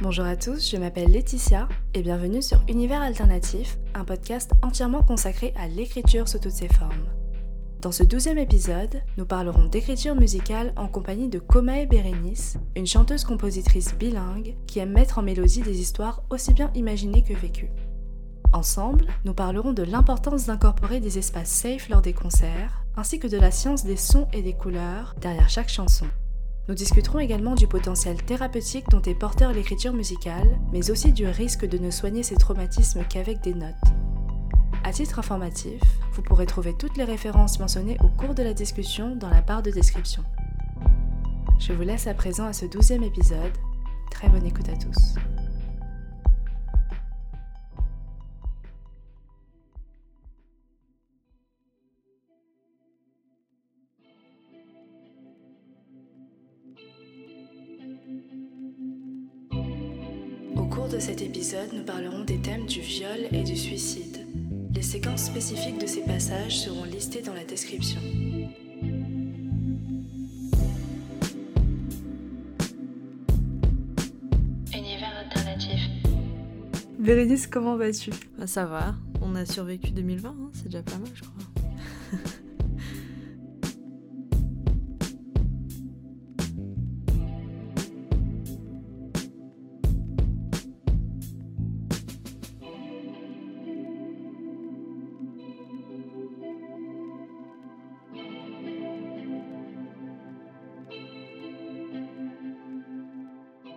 Bonjour à tous, je m'appelle Laetitia et bienvenue sur Univers Alternatif, un podcast entièrement consacré à l'écriture sous toutes ses formes. Dans ce douzième épisode, nous parlerons d'écriture musicale en compagnie de Komae Berenice, une chanteuse-compositrice bilingue qui aime mettre en mélodie des histoires aussi bien imaginées que vécues. Ensemble, nous parlerons de l'importance d'incorporer des espaces safe lors des concerts, ainsi que de la science des sons et des couleurs derrière chaque chanson. Nous discuterons également du potentiel thérapeutique dont est porteur l'écriture musicale, mais aussi du risque de ne soigner ces traumatismes qu'avec des notes. À titre informatif, vous pourrez trouver toutes les références mentionnées au cours de la discussion dans la barre de description. Je vous laisse à présent à ce douzième épisode. Très bonne écoute à tous. Cours de cet épisode, nous parlerons des thèmes du viol et du suicide. Les séquences spécifiques de ces passages seront listées dans la description. Univers alternatif. Bérénice, comment vas-tu? Bah, ça va, on a survécu 2020, hein, c'est déjà pas mal, je crois.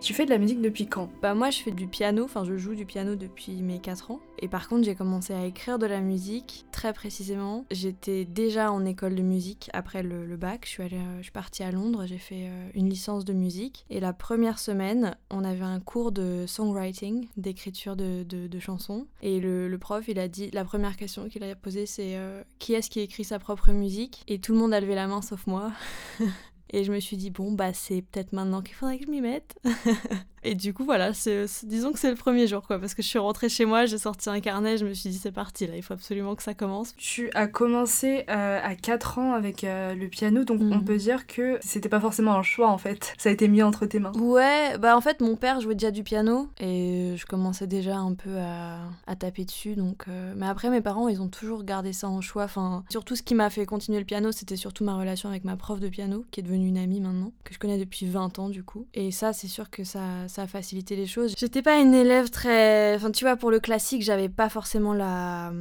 Tu fais de la musique depuis quand? Bah moi je fais du piano, enfin je joue du piano depuis mes 4 ans. Et par contre j'ai commencé à écrire de la musique très précisément. J'étais déjà en école de musique après le, bac. Je suis, allée, euh, je suis partie à Londres, j'ai fait euh, une licence de musique. Et la première semaine, on avait un cours de songwriting, d'écriture de, de- chansons. Et le, le prof il a dit, la première question qu'il a posée c'est euh, qui est-ce qui écrit sa propre musique? Et tout le monde a levé la main sauf moi. Et je me suis dit, bon, bah c'est peut-être maintenant qu'il faudrait que je m'y mette. Et du coup, voilà, c'est- c'est- disons que c'est le premier jour, quoi, parce que je suis rentrée chez moi, j'ai sorti un carnet, je me suis dit, c'est parti, là, il faut absolument que ça commence. Tu as commencé euh, à 4 ans avec euh, le piano, donc Mhm. on peut dire que c'était pas forcément un choix en fait. Ça a été mis entre tes mains. Ouais, bah en fait, mon père jouait déjà du piano, et je commençais déjà un peu à, à taper dessus, donc... euh, Mais après, mes parents, ils ont toujours gardé ça en choix, enfin... Surtout, ce qui m'a fait continuer le piano, c'était surtout ma relation avec ma prof de piano, qui est devenue une amie maintenant, que je connais depuis 20 ans, du coup. Et ça, c'est sûr que ça, ça a facilité les choses. J'étais pas une élève très... Enfin, tu vois, pour le classique, j'avais pas forcément la...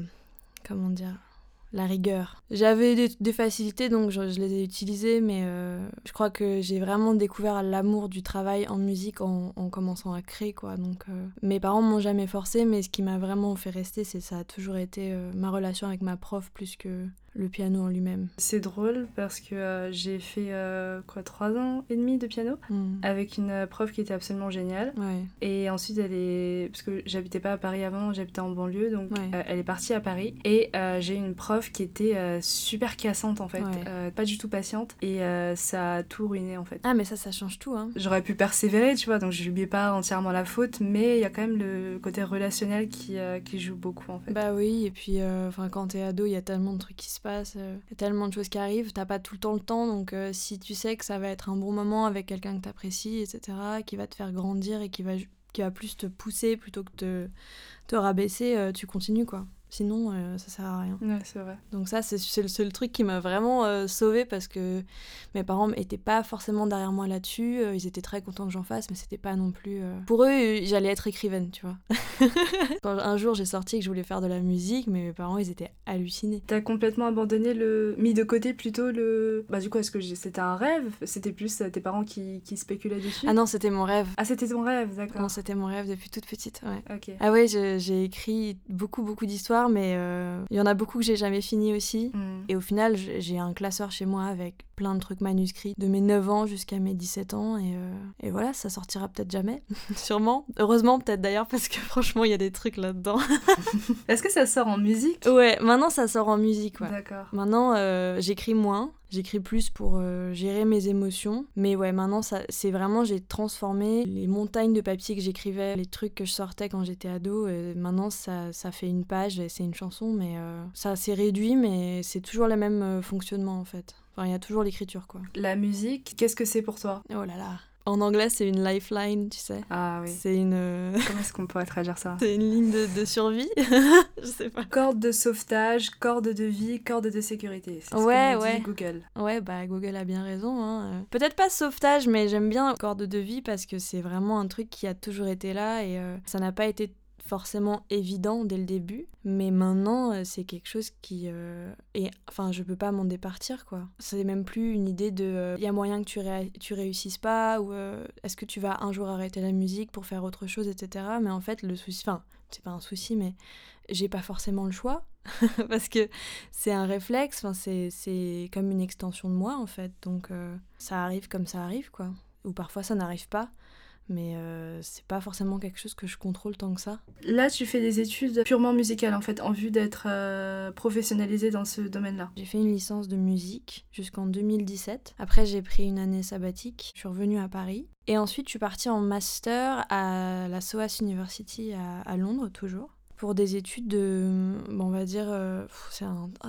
Comment dire la rigueur. J'avais des, facilités, donc je, les ai utilisées, mais euh, je crois que j'ai vraiment découvert l'amour du travail en musique en, en commençant à créer, quoi. Donc, euh, mes parents m'ont jamais forcé, mais ce qui m'a vraiment fait rester, c'est ça a toujours été euh, ma relation avec ma prof plus que le piano en lui-même. C'est drôle parce que euh, j'ai fait euh, quoi 3 ans et demi de piano Mm. avec une euh, prof qui était absolument géniale. Ouais. Et ensuite, elle est. Parce que j'habitais pas à Paris avant, j'habitais en banlieue, donc Ouais. euh, elle est partie à Paris. Et j'ai une prof qui était super cassante en fait, Ouais. pas du tout patiente. Et ça a tout ruiné en fait. Ah, mais ça, ça change tout, hein. J'aurais pu persévérer, tu vois, donc je lui ai pas entièrement la faute, mais il y a quand même le côté relationnel qui, qui joue beaucoup en fait. Bah oui, et puis enfin quand t'es ado, il y a tellement de trucs qui se passent, euh, il y a tellement de choses qui arrivent, t'as pas tout le temps le temps, donc euh, si tu sais que ça va être un bon moment avec quelqu'un que t'apprécies, etc., qui va te faire grandir et qui va, qui va plus te pousser plutôt que te, te rabaisser, euh, tu continues quoi. Sinon, euh, ça sert à rien. Ouais, c'est vrai. Donc ça, c'est c'est le seul truc qui m'a vraiment euh, sauvée parce que mes parents n'étaient pas forcément derrière moi là-dessus. Euh, ils étaient très contents que j'en fasse, mais c'était pas non plus... euh, Pour eux, j'allais être écrivaine, tu vois. Quand un jour, j'ai sorti que je voulais faire de la musique, mais mes parents, ils étaient hallucinés. T'as complètement abandonné le. mis de côté plutôt le. Bah, du coup, est-ce que j'ai- c'était un rêve? C'était plus euh, tes parents qui, qui spéculaient dessus? Ah non, c'était mon rêve. Ah, c'était ton rêve, d'accord. Non, c'était mon rêve depuis toute petite, ouais. Ok. Ah ouais, je- j'ai écrit beaucoup, beaucoup d'histoires, mais euh, il y en a beaucoup que j'ai jamais fini aussi. Hmm. Et au final, j'ai un classeur chez moi avec plein de trucs manuscrits de mes 9 ans jusqu'à mes 17 ans. Et, euh, et voilà, ça sortira peut-être jamais, sûrement. Heureusement, peut-être d'ailleurs, parce que franchement, il y a des trucs là-dedans. Est-ce que ça sort en musique? Ouais, maintenant, ça sort en musique, ouais. D'accord. Maintenant, euh, j'écris moins. J'écris plus pour euh, gérer mes émotions. Mais ouais, maintenant, ça, c'est vraiment, j'ai transformé les montagnes de papier que j'écrivais, les trucs que je sortais quand j'étais ado. et maintenant, ça, ça fait une page et c'est une chanson, mais euh, ça s'est réduit, mais c'est toujours le même euh, fonctionnement en fait. Enfin, il y a toujours l'écriture, quoi. La musique, qu'est-ce que c'est pour toi? Oh là là. En anglais, c'est une lifeline, tu sais. Ah oui. C'est une. euh, Comment est-ce qu'on pourrait traduire ça? C'est une ligne de, de survie. je sais pas. Corde de sauvetage, corde de vie, corde de sécurité. C'est ce Ouais, dit ouais. Google. Ouais, bah Google a bien raison. hein. Peut-être pas sauvetage, mais j'aime bien corde de vie parce que c'est vraiment un truc qui a toujours été là et euh, ça n'a pas été forcément évident dès le début. Mais maintenant, euh, c'est quelque chose qui... euh, est... Enfin, je peux pas m'en départir, quoi. C'est même plus une idée de... Il y a moyen que tu, tu réussisses pas ou euh, est-ce que tu vas un jour arrêter la musique pour faire autre chose, etc. Mais en fait, le souci... Enfin, c'est pas un souci, mais j'ai pas forcément le choix parce que c'est un réflexe, c'est, comme une extension de moi en fait. Donc euh, ça arrive comme ça arrive quoi. Ou parfois ça n'arrive pas, mais euh, c'est pas forcément quelque chose que je contrôle tant que ça. Là, tu fais des études purement musicales en fait, en vue d'être euh, professionnalisée dans ce domaine-là. J'ai fait une licence de musique jusqu'en 2017. Après j'ai pris une année sabbatique, je suis revenue à Paris. Et ensuite je suis partie en master à la SOAS University à, à Londres toujours. Pour des études de, bon, on va dire, euh,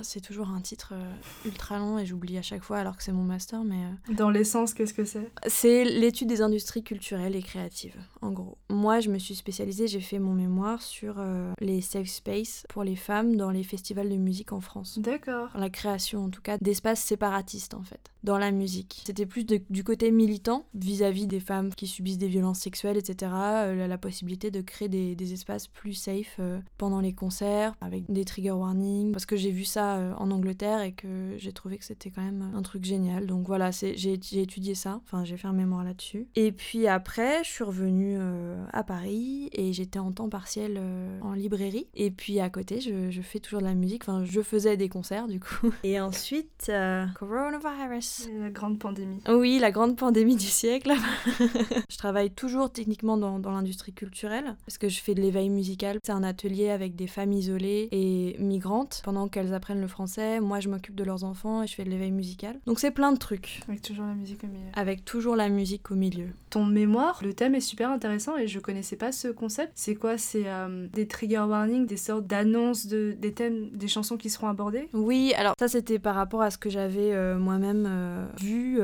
c'est, toujours un titre euh, ultra long et j'oublie à chaque fois alors que c'est mon master, mais euh, Dans l'essence, qu'est-ce que c'est? C'est l'étude des industries culturelles et créatives, en gros. Moi, je me suis spécialisée, j'ai fait mon mémoire sur euh, les safe space pour les femmes dans les festivals de musique en France. D'accord. La création, en tout cas, d'espaces séparatistes, en fait, dans la musique. C'était plus de- du côté militant vis-à-vis des femmes qui subissent des violences sexuelles, etc. euh, la, la possibilité de créer des, des espaces plus safe pendant les concerts, avec des trigger warnings, parce que j'ai vu ça euh, en Angleterre et que j'ai trouvé que c'était quand même un truc génial. Donc voilà, j'ai étudié ça, enfin j'ai fait un mémoire là-dessus. Et puis après, je suis revenue euh, à Paris et j'étais en temps partiel euh, en librairie. Et puis à côté, je, je fais toujours de la musique, enfin je faisais des concerts du coup. Et ensuite, euh, coronavirus. La grande pandémie. Oui, la grande pandémie du siècle. je travaille toujours techniquement dans, dans l'industrie culturelle parce que je fais de l'éveil musical. C'est un atelier avec des femmes isolées et migrantes pendant qu'elles apprennent le français. Moi, je m'occupe de leurs enfants et je fais de l'éveil musical. Donc c'est plein de trucs Avec toujours la musique au milieu. avec toujours la musique au milieu. Ton mémoire, le thème est super intéressant et je connaissais pas ce concept. C'est quoi? C'est euh, des trigger warnings, des sortes d'annonces de, des thèmes, des chansons qui seront abordées? Oui, alors ça c'était par rapport à ce que j'avais euh, moi-même euh, vu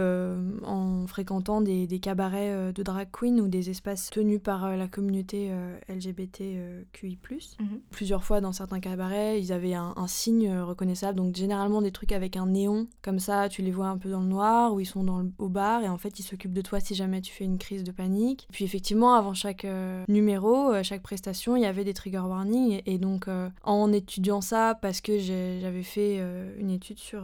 en fréquentant des, des cabarets de drag queen ou des espaces tenus par la communauté LGBTQI+. Mhm. Plusieurs fois dans certains cabarets, ils avaient un, signe euh, reconnaissable, donc généralement des trucs avec un néon, comme ça tu les vois un peu dans le noir, ou ils sont dans le, au bar, et en fait ils s'occupent de toi si jamais tu fais une crise de panique. Puis effectivement, avant chaque euh, numéro, euh, chaque prestation, il y avait des trigger warnings, et, donc en étudiant ça, parce que j'avais fait une étude sur...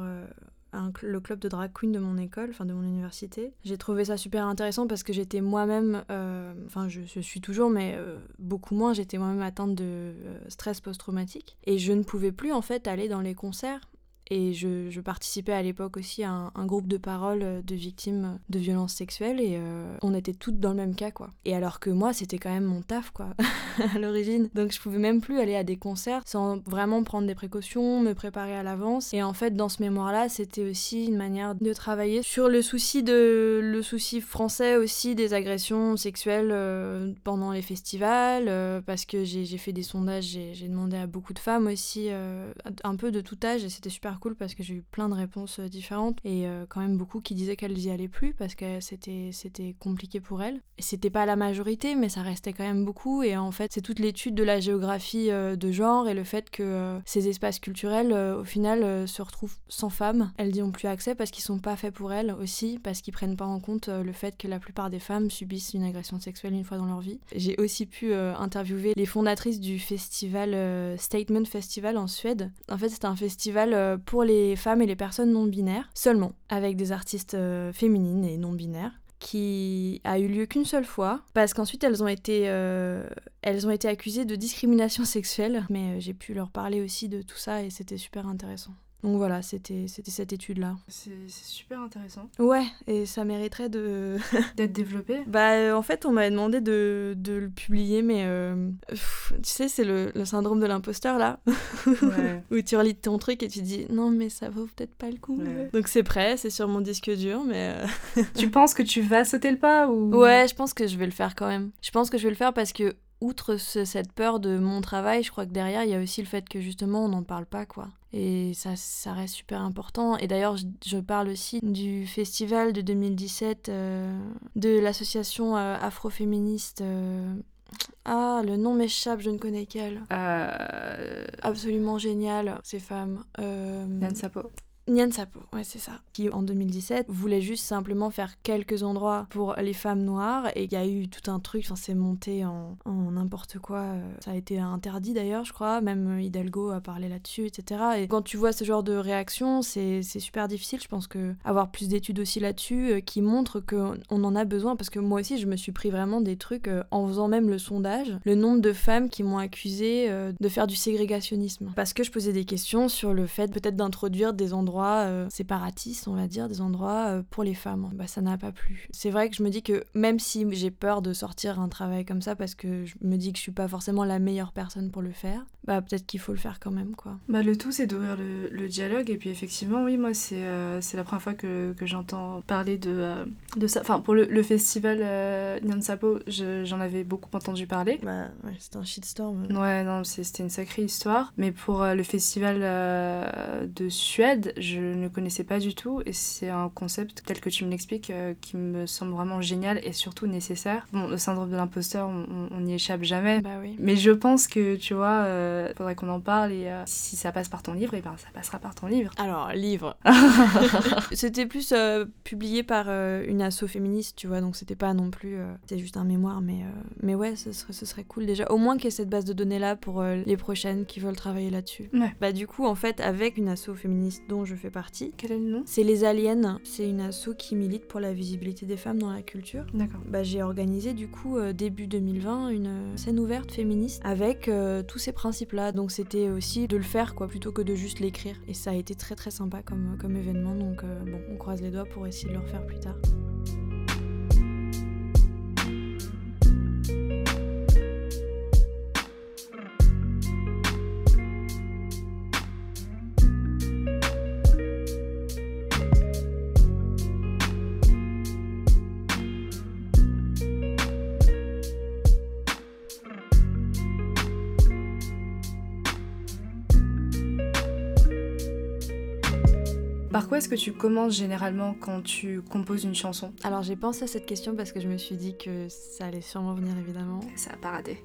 le club de drag queen de mon école, enfin de mon université. J'ai trouvé ça super intéressant parce que j'étais moi-même, euh, enfin je, je suis toujours, mais euh, beaucoup moins, j'étais moi-même atteinte de euh, stress post-traumatique. Et je ne pouvais plus en fait aller dans les concerts. Et je, participais à l'époque aussi à un, groupe de parole euh, de victimes de violences sexuelles et euh, on était toutes dans le même cas quoi. Et alors que moi c'était quand même mon taf quoi à l'origine. Donc je pouvais même plus aller à des concerts sans vraiment prendre des précautions, me préparer à l'avance. Et en fait dans ce mémoire là c'était aussi une manière de travailler sur le souci de le souci français aussi des agressions sexuelles euh, pendant les festivals parce que j'ai fait des sondages, j'ai demandé à beaucoup de femmes aussi un peu de tout âge et c'était super cool parce que j'ai eu plein de réponses euh, différentes et euh, quand même beaucoup qui disaient qu'elles y allaient plus parce que c'était c'était compliqué pour elles. C'était pas la majorité mais ça restait quand même beaucoup et en fait c'est toute l'étude de la géographie euh, de genre et le fait que ces espaces culturels au final se retrouvent sans femmes. Elles n'y ont plus accès parce qu'ils sont pas faits pour elles aussi parce qu'ils prennent pas en compte le fait que la plupart des femmes subissent une agression sexuelle une fois dans leur vie. J'ai aussi pu interviewer les fondatrices du festival Statement Festival en Suède. En fait, c'est un festival pour les femmes et les personnes non binaires seulement, avec des artistes euh, féminines et non binaires qui a eu lieu qu'une seule fois parce qu'ensuite elles ont été euh, elles ont été accusées de discrimination sexuelle mais euh, j'ai pu leur parler aussi de tout ça et c'était super intéressant. Donc voilà, c'était cette étude là. C'est super intéressant Ouais, et ça mériterait de d'être développé. Bah, euh, en fait, on m'avait demandé de, de le publier, mais euh, pff, tu sais, c'est le, le syndrome de l'imposteur là, Ouais. où tu relis ton truc et tu dis non, mais ça vaut peut-être pas le coup. Ouais. Donc c'est prêt, c'est sur mon disque dur, mais euh, tu penses que tu vas sauter le pas ou? Ouais, je pense que je vais le faire quand même. Je pense que je vais le faire parce que outre cette peur de mon travail, je crois que derrière, il y a aussi le fait que justement, on n'en parle pas, quoi. Et ça, ça reste super important. Et d'ailleurs, je, parle aussi du festival de 2017 euh, de l'association euh, afroféministe. Euh, ah, le nom m'échappe, je ne connais qu'elle. Absolument génial, ces femmes. Yann Sapo. Nyan Sapo, ouais, c'est ça. Qui, en 2017, voulait juste simplement faire quelques endroits pour les femmes noires. Et il y a eu tout un truc, enfin, c'est monté en, n'importe quoi. Euh, ça a été interdit d'ailleurs, je crois. Même Hidalgo a parlé là-dessus, etc. Et quand tu vois ce genre de réaction, c'est super difficile. Je pense que avoir plus d'études aussi là-dessus euh, qui montrent qu'on en a besoin. Parce que moi aussi, je me suis pris vraiment des trucs euh, en faisant même le sondage. Le nombre de femmes qui m'ont accusé de faire du ségrégationnisme. Parce que je posais des questions sur le fait peut-être d'introduire des endroits euh, séparatistes, on va dire, des endroits euh, pour les femmes. Bah, ça n'a pas plu. C'est vrai que je me dis que même si j'ai peur de sortir un travail comme ça parce que je me dis que je suis pas forcément la meilleure personne pour le faire, bah peut-être qu'il faut le faire quand même, quoi. Bah le tout, c'est d'ouvrir le, dialogue et puis effectivement, oui, moi c'est euh, c'est la première fois que, que j'entends parler de, de ça. Enfin, pour le, le festival Nyan Sapo, j'en avais beaucoup entendu parler. Bah ouais, c'était un shitstorm. Ouais, non, c'était une sacrée histoire. Mais pour le festival de Suède, je ne connaissais pas du tout et c'est un concept tel que tu me l'expliques euh, qui me semble vraiment génial et surtout nécessaire. Bon, le syndrome de l'imposteur, on n'y échappe jamais. Bah oui. Mais je pense que, tu vois, il euh, faudrait qu'on en parle et euh, si ça passe par ton livre, et ben ça passera par ton livre. Alors, livre. c'était plus publié par une asso féministe, tu vois, donc c'était pas non plus. c'est juste un mémoire, mais, mais ouais, ce serait, ce serait cool déjà. Au moins qu'il y ait cette base de données là pour les prochaines qui veulent travailler là-dessus. Ouais. Bah, du coup, en fait, avec une asso féministe dont je fais partie. Quel est le nom? C'est Les Aliens. C'est une asso qui milite pour la visibilité des femmes dans la culture. D'accord. Bah, j'ai organisé du coup euh, début 2020 une euh, scène ouverte féministe avec euh, tous ces principes-là. Donc c'était aussi de le faire quoi, plutôt que de juste l'écrire. Et ça a été très très sympa comme, comme événement. Donc bon, on croise les doigts pour essayer de le refaire plus tard. Par quoi est-ce que tu commences généralement quand tu composes une chanson? Alors j'ai pensé à cette question parce que je me suis dit que ça allait sûrement venir évidemment. Ça a pas raté.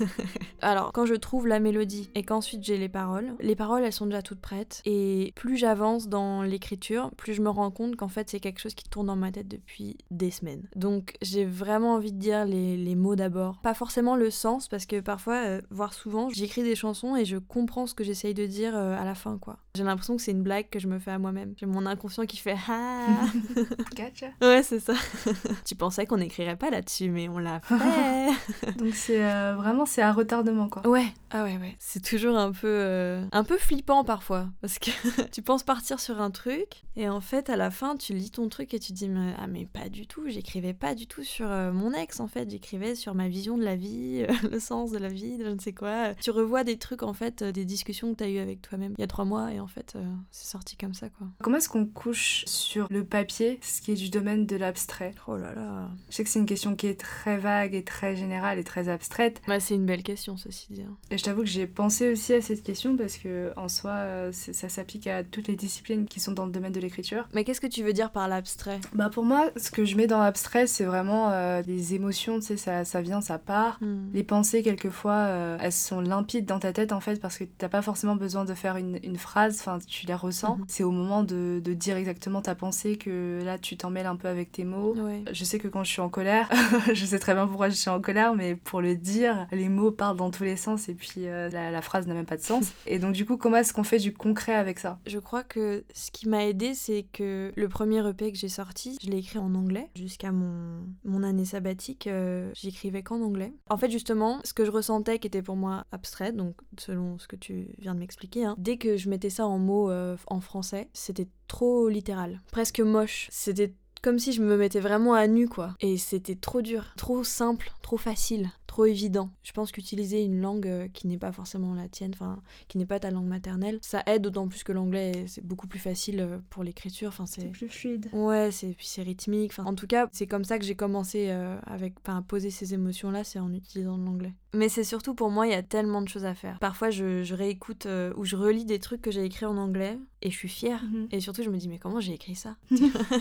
Alors quand je trouve la mélodie et qu'ensuite j'ai les paroles, les paroles elles sont déjà toutes prêtes et plus j'avance dans l'écriture, plus je me rends compte qu'en fait c'est quelque chose qui tourne dans ma tête depuis des semaines. Donc j'ai vraiment envie de dire les, mots d'abord. Pas forcément le sens parce que parfois, euh, voire souvent, j'écris des chansons et je comprends ce que j'essaye de dire euh, à la fin quoi. J'ai l'impression que c'est une blague que je me fais à moi-même. J'ai mon inconscient qui fait ah. Gotcha. Ouais, c'est ça. tu pensais qu'on n'écrirait pas là-dessus, mais on l'a fait. Donc c'est euh, vraiment c'est à retardement quoi. Ouais. Ah ouais ouais. C'est toujours un peu euh, un peu flippant parfois parce que tu penses partir sur un truc et en fait à la fin tu lis ton truc et tu te dis mais, ah mais pas du tout. J'écrivais pas du tout sur euh, mon ex en fait. J'écrivais sur ma vision de la vie, le sens de la vie, de je ne sais quoi. Tu revois des trucs en fait, des discussions que tu as eues avec toi-même il y a trois mois et en fait c'est sorti comme ça quoi. Comment est-ce qu'on couche sur le papier ce qui est du domaine de l'abstrait? Oh là là. Je sais que c'est une question qui est très vague et très générale et très abstraite. Bah, c'est une belle question, ceci dit. Hein. Et je t'avoue que j'ai pensé aussi à cette question parce que en soi, ça s'applique à toutes les disciplines qui sont dans le domaine de l'écriture. Mais qu'est-ce que tu veux dire par l'abstrait? Bah pour moi, ce que je mets dans l'abstrait, c'est vraiment euh, des émotions, tu sais, ça, ça vient, ça part. Hmm. Les pensées, quelquefois, euh, elles sont limpides dans ta tête en fait parce que t'as pas forcément besoin de faire une, une phrase, enfin tu les ressens. Mhm. C'est au moment de, de dire exactement ta pensée que là tu t'en mêles un peu avec tes mots. Je sais que quand je suis en colère, je sais très bien pourquoi je suis en colère, mais pour le dire, les mots partent dans tous les sens et puis euh, la, phrase n'a même pas de sens. et donc du coup, comment est-ce qu'on fait du concret avec ça? Je crois que ce qui m'a aidé, c'est que le premier EP que j'ai sorti, je l'ai écrit en anglais jusqu'à mon, mon année sabbatique. Euh, j'écrivais qu'en anglais. En fait, justement, ce que je ressentais qui était pour moi abstrait, donc selon ce que tu viens de m'expliquer, hein, dès que je mettais ça en mots euh, en français, c'était trop littéral, presque moche. C'était comme si je me mettais vraiment à nu, quoi. Et c'était trop dur, trop simple, trop facile trop évident. Je pense qu'utiliser une langue euh, qui n'est pas forcément la tienne, enfin qui n'est pas ta langue maternelle, ça aide d'autant plus que l'anglais c'est beaucoup plus facile euh, pour l'écriture. Enfin c'est plus fluide. Ouais, c'est puis c'est rythmique. Enfin, en tout cas, c'est comme ça que j'ai commencé euh, avec, enfin, à poser ces émotions là, c'est en utilisant l'anglais. Mais c'est surtout pour moi, il y a tellement de choses à faire. Parfois, je, réécoute ou je relis des trucs que j'ai écrits en anglais et je suis fière. Mhm. Et surtout, je me dis mais comment j'ai écrit ça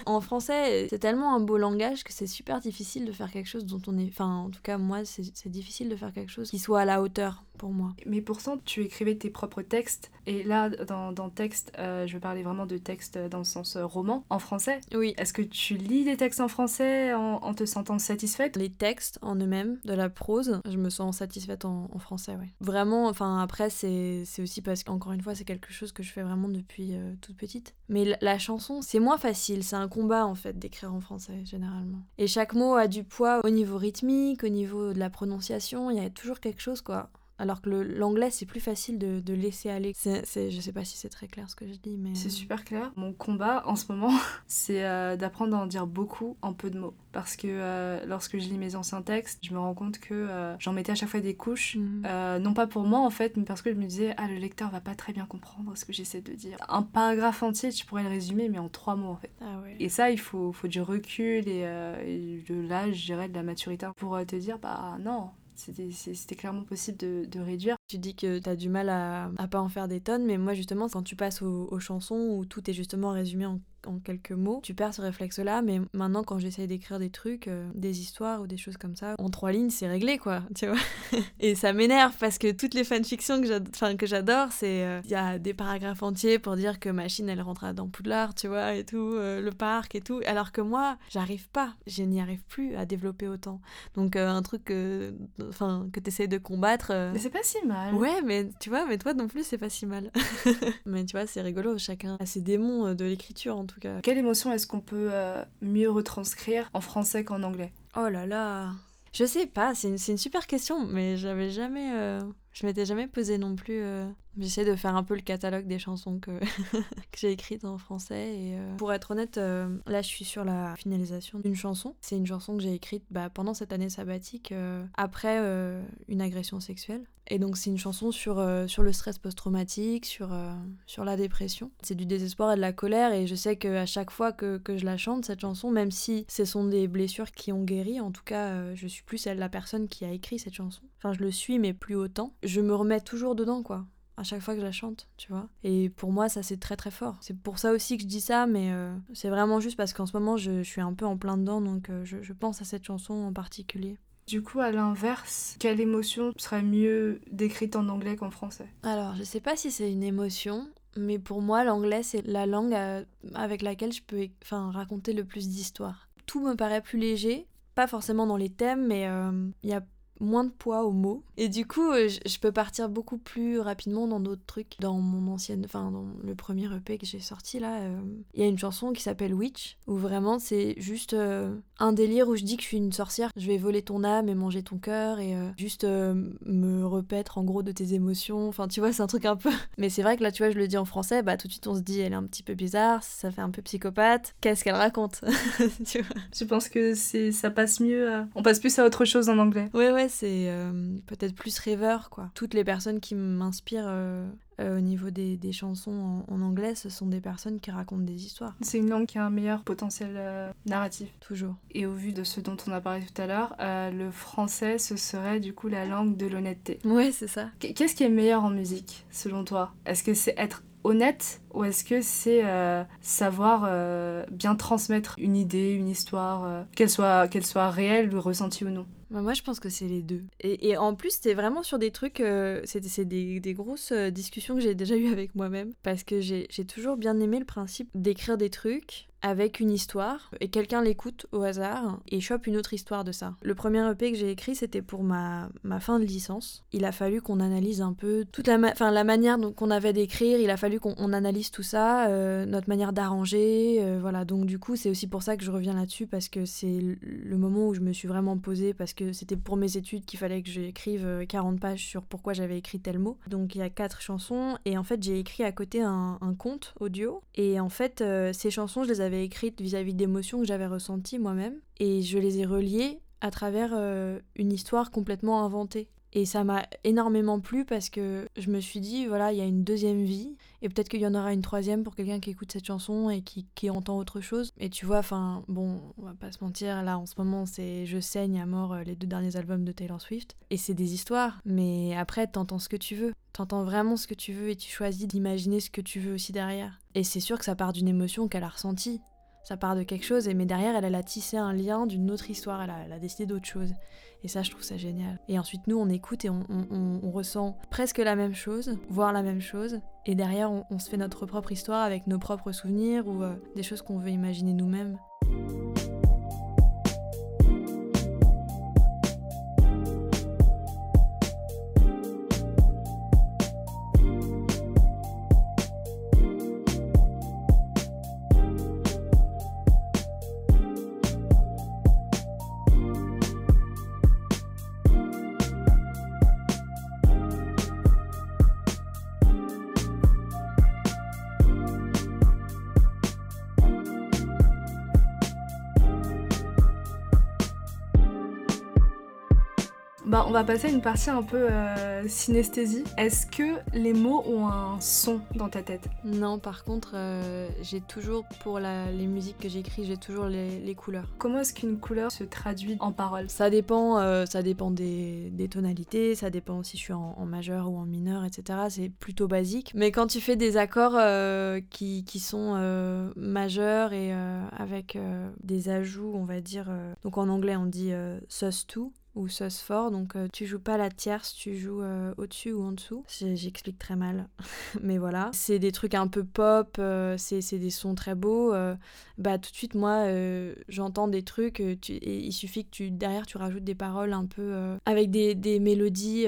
En français, c'est tellement un beau langage que c'est super difficile de faire quelque chose dont on est, enfin, en tout cas moi, c'est difficile de faire quelque chose qui soit à la hauteur pour moi. Mais pourtant, tu écrivais tes propres textes. Et là, dans, dans texte, euh, je veux parler vraiment de texte dans le sens euh, roman, en français. Oui. Est-ce que tu lis des textes en français en, te sentant satisfaite? Les textes en eux-mêmes, de la prose, je me sens satisfaite en, français, oui. Vraiment, enfin, après, c'est aussi parce qu'encore une fois, c'est quelque chose que je fais vraiment depuis euh, toute petite. Mais la, la chanson, c'est moins facile. C'est un combat, en fait, d'écrire en français, généralement. Et chaque mot a du poids au niveau rythmique, au niveau de la prononciation. Il y a toujours quelque chose, quoi. Alors que l'anglais, c'est plus facile de, laisser aller. Je sais pas si c'est très clair ce que je dis, mais. C'est euh, super clair. Mon combat en ce moment, c'est euh, d'apprendre à en dire beaucoup en peu de mots. Parce que euh, lorsque je lis mes anciens textes, je me rends compte que j'en mettais à chaque fois des couches. Mhm. non pas pour moi en fait, mais parce que je me disais, ah, le lecteur va pas très bien comprendre ce que j'essaie de dire. Un paragraphe entier, tu pourrais le résumer, mais en trois mots en fait. Ah ouais. Et ça, il faut, faut du recul et, et de l'âge, je dirais, de la maturité pour te dire, bah non, c'était clairement possible de, réduire. Tu dis que tu as du mal à, à pas en faire des tonnes, mais moi justement, quand tu passes aux, aux chansons où tout est justement résumé en en quelques mots, tu perds ce réflexe-là, mais maintenant quand j'essaye d'écrire des trucs, euh, des histoires ou des choses comme ça, en trois lignes, c'est réglé, quoi, tu vois. et ça m'énerve parce que toutes les fanfictions que j'adore, c'est... Euh, il y a des paragraphes entiers pour dire que Machine, elle rentre dans Poudlard, tu vois, et tout, euh, le parc et tout, alors que moi, j'arrive pas, je n'y arrive plus à développer autant. Donc un truc que, enfin, que t'essayes de combattre... Mais c'est pas si mal. Ouais, mais tu vois, mais toi non plus, c'est pas si mal. mais tu vois, c'est rigolo, chacun a ses démons de l'écriture, en quelle émotion est-ce qu'on peut euh, mieux retranscrire en français qu'en anglais? Oh là là Je sais pas, c'est une, super question, mais j'avais jamais. Euh, je m'étais jamais posé non plus. Euh, j'essaie de faire un peu le catalogue des chansons que, que j'ai écrites en français. Et pour être honnête, là je suis sur la finalisation d'une chanson. C'est une chanson que j'ai écrite bah, pendant cette année sabbatique, après une agression sexuelle. Et donc c'est une chanson sur, euh, sur le stress post-traumatique, sur, euh, sur la dépression. C'est du désespoir et de la colère et je sais qu'à chaque fois que, que, je la chante, cette chanson, même si ce sont des blessures qui ont guéri, en tout cas euh, je suis plus celle la personne qui a écrit cette chanson. Enfin je le suis mais plus autant. Je me remets toujours dedans quoi à chaque fois que je la chante, tu vois. Et pour moi, ça c'est très très fort. C'est pour ça aussi que je dis ça, mais c'est vraiment juste parce qu'en ce moment, je, je, suis un peu en plein dedans, donc je, je pense à cette chanson en particulier. Du coup, à l'inverse, quelle émotion serait mieux décrite en anglais qu'en français? Alors, je sais pas si c'est une émotion, mais pour moi, l'anglais, c'est la langue euh, avec laquelle je peux enfin, raconter le plus d'histoires. Tout me paraît plus léger, pas forcément dans les thèmes, mais euh, il y a moins de poids aux mots. Et du coup, euh, je peux partir beaucoup plus rapidement dans d'autres trucs. Dans mon ancienne, enfin, dans le premier EP que j'ai sorti là, euh, il y a une chanson qui s'appelle Witch, où vraiment c'est juste euh, un délire où je dis que je suis une sorcière, je vais voler ton âme et manger ton cœur et juste me repaître en gros de tes émotions. Enfin, tu vois, c'est un truc un peu. Mais c'est vrai que là, tu vois, je le dis en français, bah tout de suite on se dit, elle est un petit peu bizarre, ça fait un peu psychopathe. Qu'est-ce qu'elle raconte tu vois? Je pense que ça passe mieux. On passe plus à autre chose en anglais. Ouais, ouais, c'est euh, peut-être plus rêveur, quoi. Toutes les personnes qui m'inspirent euh, euh, au niveau des, des chansons en, anglais, ce sont des personnes qui racontent des histoires. C'est une langue qui a un meilleur potentiel narratif. Toujours. Et au vu de ce dont on a parlé tout à l'heure, le français, ce serait du coup la langue de l'honnêteté. Ouais, c'est ça. Qu'est-ce qui est meilleur en musique, selon toi? Est-ce que c'est être honnête ou est-ce que c'est savoir bien transmettre une idée, une histoire, qu'elle soit, qu'elle soit réelle, ressentie ou non? Bah, moi, je pense que c'est les deux. Et, et en plus, c'était vraiment sur des trucs. Euh, c'est des, des, grosses euh, discussions que j'ai déjà eues avec moi-même. Parce que j'ai toujours bien aimé le principe d'écrire des trucs avec une histoire et quelqu'un l'écoute au hasard et chope une autre histoire de ça. Le premier EP que j'ai écrit, c'était pour ma, ma fin de licence. Il a fallu qu'on analyse un peu toute la, enfin, la manière qu'on avait d'écrire, il a fallu qu'on analyse tout ça, euh, notre manière d'arranger, euh, voilà. Donc du coup, c'est aussi pour ça que je reviens là-dessus parce que c'est le moment où je me suis vraiment posée parce que c'était pour mes études qu'il fallait que j'écrive 40 euh, pages sur pourquoi j'avais écrit tel mot. Donc il y a quatre chansons et en fait j'ai écrit à côté un, un conte audio et en fait ces chansons je les avais écrites vis-à-vis d'émotions que j'avais ressenties moi-même et je les ai reliées à travers une histoire complètement inventée. Et ça m'a énormément plu parce que je me suis dit, voilà, il y a une deuxième vie. Et peut-être qu'il y en aura une troisième pour quelqu'un qui écoute cette chanson et qui, qui entend autre chose. Et tu vois, enfin, bon, on va pas se mentir, là en ce moment, c'est Je saigne à mort euh, les deux derniers albums de Taylor Swift. Et c'est des histoires. Mais après, t'entends ce que tu veux. T'entends vraiment ce que tu veux et tu choisis d'imaginer ce que tu veux aussi derrière. Et c'est sûr que ça part d'une émotion qu'elle a ressentie ça part de quelque chose, mais derrière, elle, a tissé un lien d'une autre histoire, elle a, décidé d'autre chose. Et ça, je trouve ça génial. Et ensuite, nous, on écoute et on, on, ressent presque la même chose, voire la même chose. Et derrière, on, se fait notre propre histoire avec nos propres souvenirs ou euh, des choses qu'on veut imaginer nous-mêmes. On va passer à une partie un peu euh, synesthésie. Est-ce que les mots ont un son dans ta tête? Non, par contre, euh, j'ai toujours, pour les musiques que j'écris, j'ai toujours les, couleurs. Comment est-ce qu'une couleur se traduit en paroles? Ça dépend, euh, ça dépend des, tonalités, ça dépend si je suis en, majeur ou en mineur, etc. C'est plutôt basique. Mais quand tu fais des accords qui, qui, sont majeurs et avec des ajouts, on va dire, donc en anglais on dit sus2, ou sus fort, donc euh, tu joues pas la tierce, tu joues euh, au-dessus ou en dessous. J'explique très mal, mais voilà. C'est des trucs un peu pop, euh, c'est des sons très beaux. bah tout de suite, moi, j'entends des trucs, il suffit que tu derrière tu rajoutes des paroles un peu avec des, des mélodies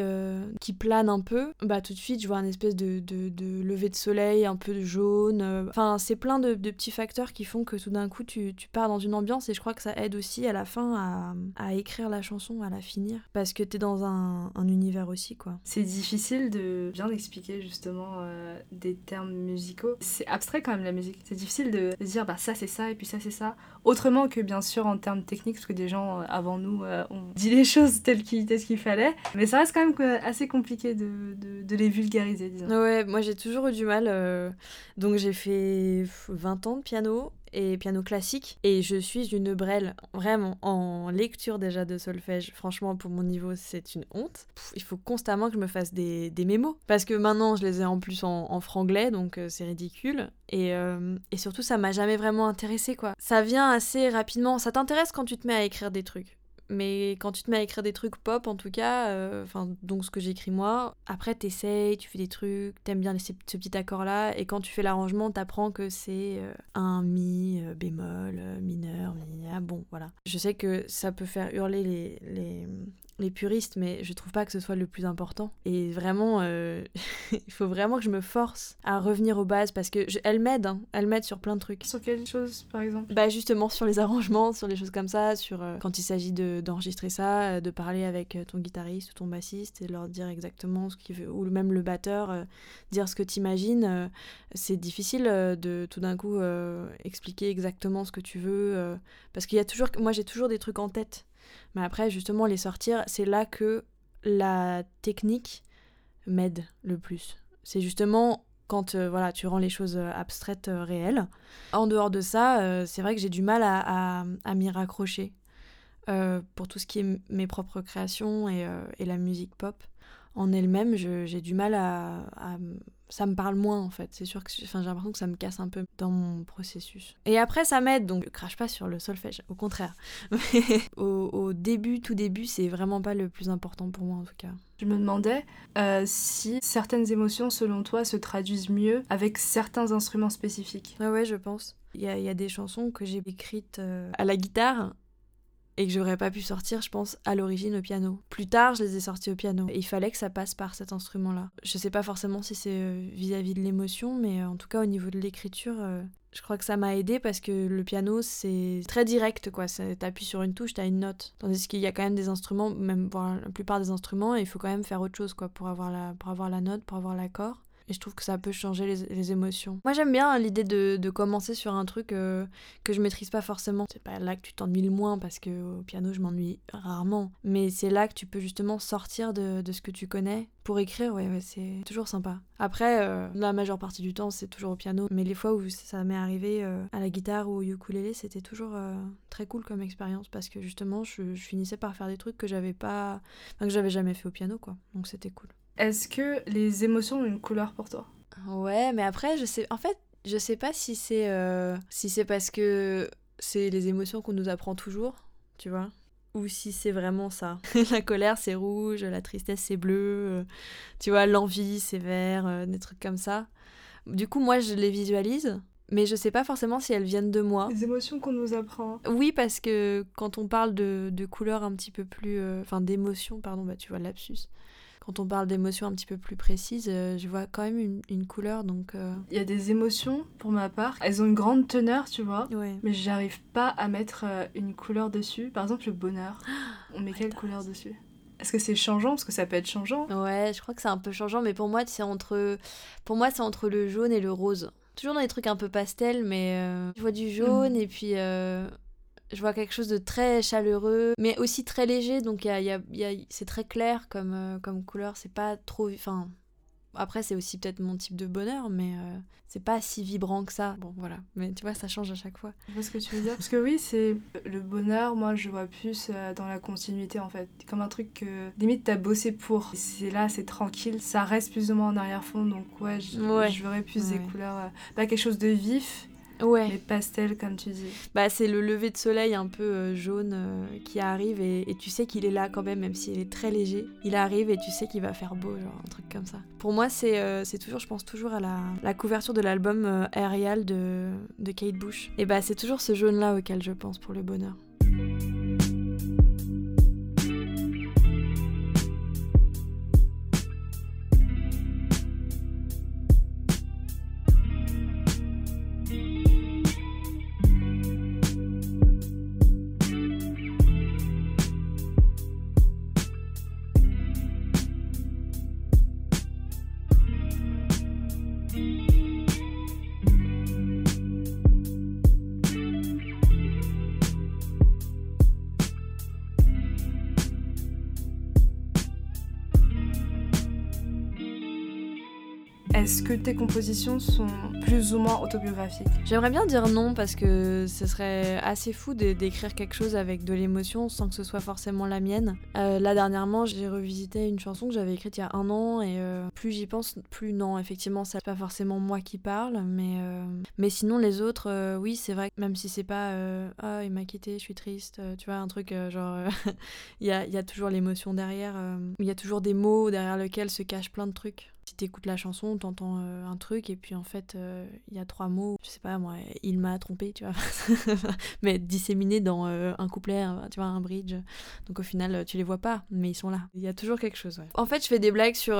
qui planent un peu. Bah tout de suite, je vois un espèce de, de, de lever de soleil, un peu de jaune. Enfin, c'est plein de, de, petits facteurs qui font que tout d'un coup, tu, tu, pars dans une ambiance, et je crois que ça aide aussi à la fin à, à écrire la chanson, finir parce que t'es dans un, univers aussi quoi. C'est difficile de bien expliquer justement euh, des termes musicaux. C'est abstrait quand même la musique. C'est difficile de dire bah ça c'est ça et puis ça c'est ça. Autrement que bien sûr en termes techniques parce que des gens euh, avant nous euh, ont dit les choses telles qu'il qu'il fallait. Mais ça reste quand même assez compliqué de, de, les vulgariser disons. Ouais, moi j'ai toujours eu du mal. Donc j'ai fait 20 ans de piano et piano classique. Et je suis une brêle, vraiment, en lecture déjà de solfège. Franchement, pour mon niveau, c'est une honte. il faut constamment que je me fasse des, des, mémos. Parce que maintenant, je les ai en plus en, franglais, donc euh, c'est ridicule. Et, euh, et surtout, ça m'a jamais vraiment intéressé, quoi. Ça vient assez rapidement. Ça t'intéresse quand tu te mets à écrire des trucs? Mais quand tu te mets à écrire des trucs pop, en tout cas, euh, enfin, donc ce que j'écris moi, après t'essayes, tu fais des trucs, t'aimes bien ce petit accord-là, et quand tu fais l'arrangement, t'apprends que c'est euh, un mi, euh, bémol, mineur, mi, ah, bon, voilà. Je sais que ça peut faire hurler les, les, les puristes, mais je trouve pas que ce soit le plus important. Et vraiment, euh, il faut vraiment que je me force à revenir aux bases parce que elle m'aide, hein. elle m'aide sur plein de trucs. Sur quelles choses, par exemple? Bah justement sur les arrangements, sur les choses comme ça, sur euh, quand il s'agit d'enregistrer ça, euh, de parler avec ton guitariste ou ton bassiste et leur dire exactement ce qu'il veut, ou même le batteur, dire ce que t'imagines. c'est difficile de tout d'un coup expliquer exactement ce que tu veux parce qu'il y a toujours, moi j'ai toujours des trucs en tête mais après, justement, les sortir, c'est là que la technique m'aide le plus. C'est justement quand euh, voilà, tu rends les choses euh, abstraites euh, réelles. En dehors de ça, c'est vrai que j'ai du mal à, à, m'y raccrocher pour tout ce qui est mes propres créations et, et la musique pop. En elle-même, j'ai du mal à, ça me parle moins en fait. C'est sûr que enfin, j'ai l'impression que ça me casse un peu dans mon processus. Et après, ça m'aide, donc je crache pas sur le solfège, au contraire. Mais au, début, tout début, c'est vraiment pas le plus important pour moi en tout cas. Je me demandais euh, si certaines émotions, selon toi, se traduisent mieux avec certains instruments spécifiques. Ah ouais, je pense. Il y, y, a des chansons que j'ai écrites euh, à la guitare et que j'aurais pas pu sortir, je pense, à l'origine au piano. Plus tard, je les ai sortis au piano. Et il fallait que ça passe par cet instrument-là. Je sais pas forcément si c'est euh, vis-à-vis de l'émotion, mais euh, en tout cas, au niveau de l'écriture, euh, je crois que ça m'a aidé parce que le piano, c'est très direct, quoi. T'appuies sur une touche, t'as une note. Tandis qu'il y a quand même des instruments, même la plupart des instruments, il faut quand même faire autre chose, quoi, pour avoir la, pour avoir la note, pour avoir l'accord. Et je trouve que ça peut changer les, émotions. Moi, j'aime bien l'idée de, commencer sur un truc euh, que je maîtrise pas forcément. C'est pas là que tu t'ennuies le moins parce que au piano, je m'ennuie rarement. Mais c'est là que tu peux justement sortir de, ce que tu connais. Pour écrire, ouais, c'est toujours sympa. Après, euh, la majeure partie du temps, c'est toujours au piano. Mais les fois où ça m'est arrivé euh, à la guitare ou au ukulélé, c'était toujours très cool comme expérience parce que justement, je, je, finissais par faire des trucs que j'avais pas, enfin, que j'avais jamais fait au piano, quoi. Donc c'était cool. Est-ce que les émotions ont une couleur pour toi? Ouais, mais après, je sais. En fait, je sais pas si c'est euh, si c'est parce que c'est les émotions qu'on nous apprend toujours, tu vois, ou si c'est vraiment ça. la colère, c'est rouge, la tristesse, c'est bleu, euh, tu vois, l'envie, c'est vert, euh, des trucs comme ça. Du coup, moi, je les visualise. Mais je sais pas forcément si elles viennent de moi. Les émotions qu'on nous apprend. Oui, parce que quand on parle de, de couleurs un petit peu plus. Enfin, d'émotions, pardon, bah tu vois, lapsus quand on parle d'émotions un petit peu plus précises, euh, je vois quand même une, couleur. Donc, euh. il y a des émotions pour ma part. Elles ont une grande teneur, tu vois. Mais j'arrive pas à mettre euh, une couleur dessus. Par exemple, le bonheur. On met quelle couleur dessus? Est-ce que c'est changeant? Parce que ça peut être changeant. Ouais, je crois que c'est un peu changeant, mais pour moi, c'est entre, pour moi, c'est entre le jaune et le rose. Toujours dans les trucs un peu pastel, mais je vois du jaune mhm. et puis je vois quelque chose de très chaleureux, mais aussi très léger, donc y a, y a, c'est très clair comme, euh, comme couleur, c'est pas trop... Enfin, après, c'est aussi peut-être mon type de bonheur, mais euh, c'est pas si vibrant que ça. Bon, voilà. Mais tu vois, ça change à chaque fois. Je vois ce que tu veux dire? Parce que oui, c'est le bonheur, moi, je vois plus euh, dans la continuité, en fait. Comme un truc que limite, t'as bossé pour. C'est là, c'est tranquille, ça reste plus ou moins en arrière-fond. Donc, ouais, je, je verrais plus des couleurs. pas quelque chose de vif, Ouais. Les pastels, comme tu dis. Bah, c'est le lever de soleil un peu euh, jaune euh, qui arrive et, tu sais qu'il est là quand même, même s'il est très léger. Il arrive et tu sais qu'il va faire beau, genre un truc comme ça. Pour moi, c'est euh, c'est toujours, je pense toujours à la, la couverture de l'album Aerial de, de Kate Bush. Et bah, c'est toujours ce jaune-là auquel je pense pour le bonheur. Que tes compositions sont plus ou moins autobiographiques J'aimerais bien dire non parce que ce serait assez fou d'écrire quelque chose avec de l'émotion sans que ce soit forcément la mienne. Euh, là dernièrement, j'ai revisité une chanson que j'avais écrite il y a un an et euh, plus j'y pense, plus non. Effectivement, c'est pas forcément moi qui parle, mais euh, mais sinon les autres, oui, c'est vrai. Même si c'est pas ah il m'a quitté, je suis triste, tu vois un truc genre il y a, y, a, toujours l'émotion derrière, il y a toujours des mots derrière lesquels se cachent plein de trucs. Si t'écoutes la chanson, t'entends euh, un truc et puis en fait euh, il y a trois mots, je sais pas moi, il m'a trompé, tu vois, mais disséminés dans euh, un couplet, tu vois, un bridge. Donc au final tu les vois pas, mais ils sont là. Il y a toujours quelque chose. En fait, je fais des blagues sur,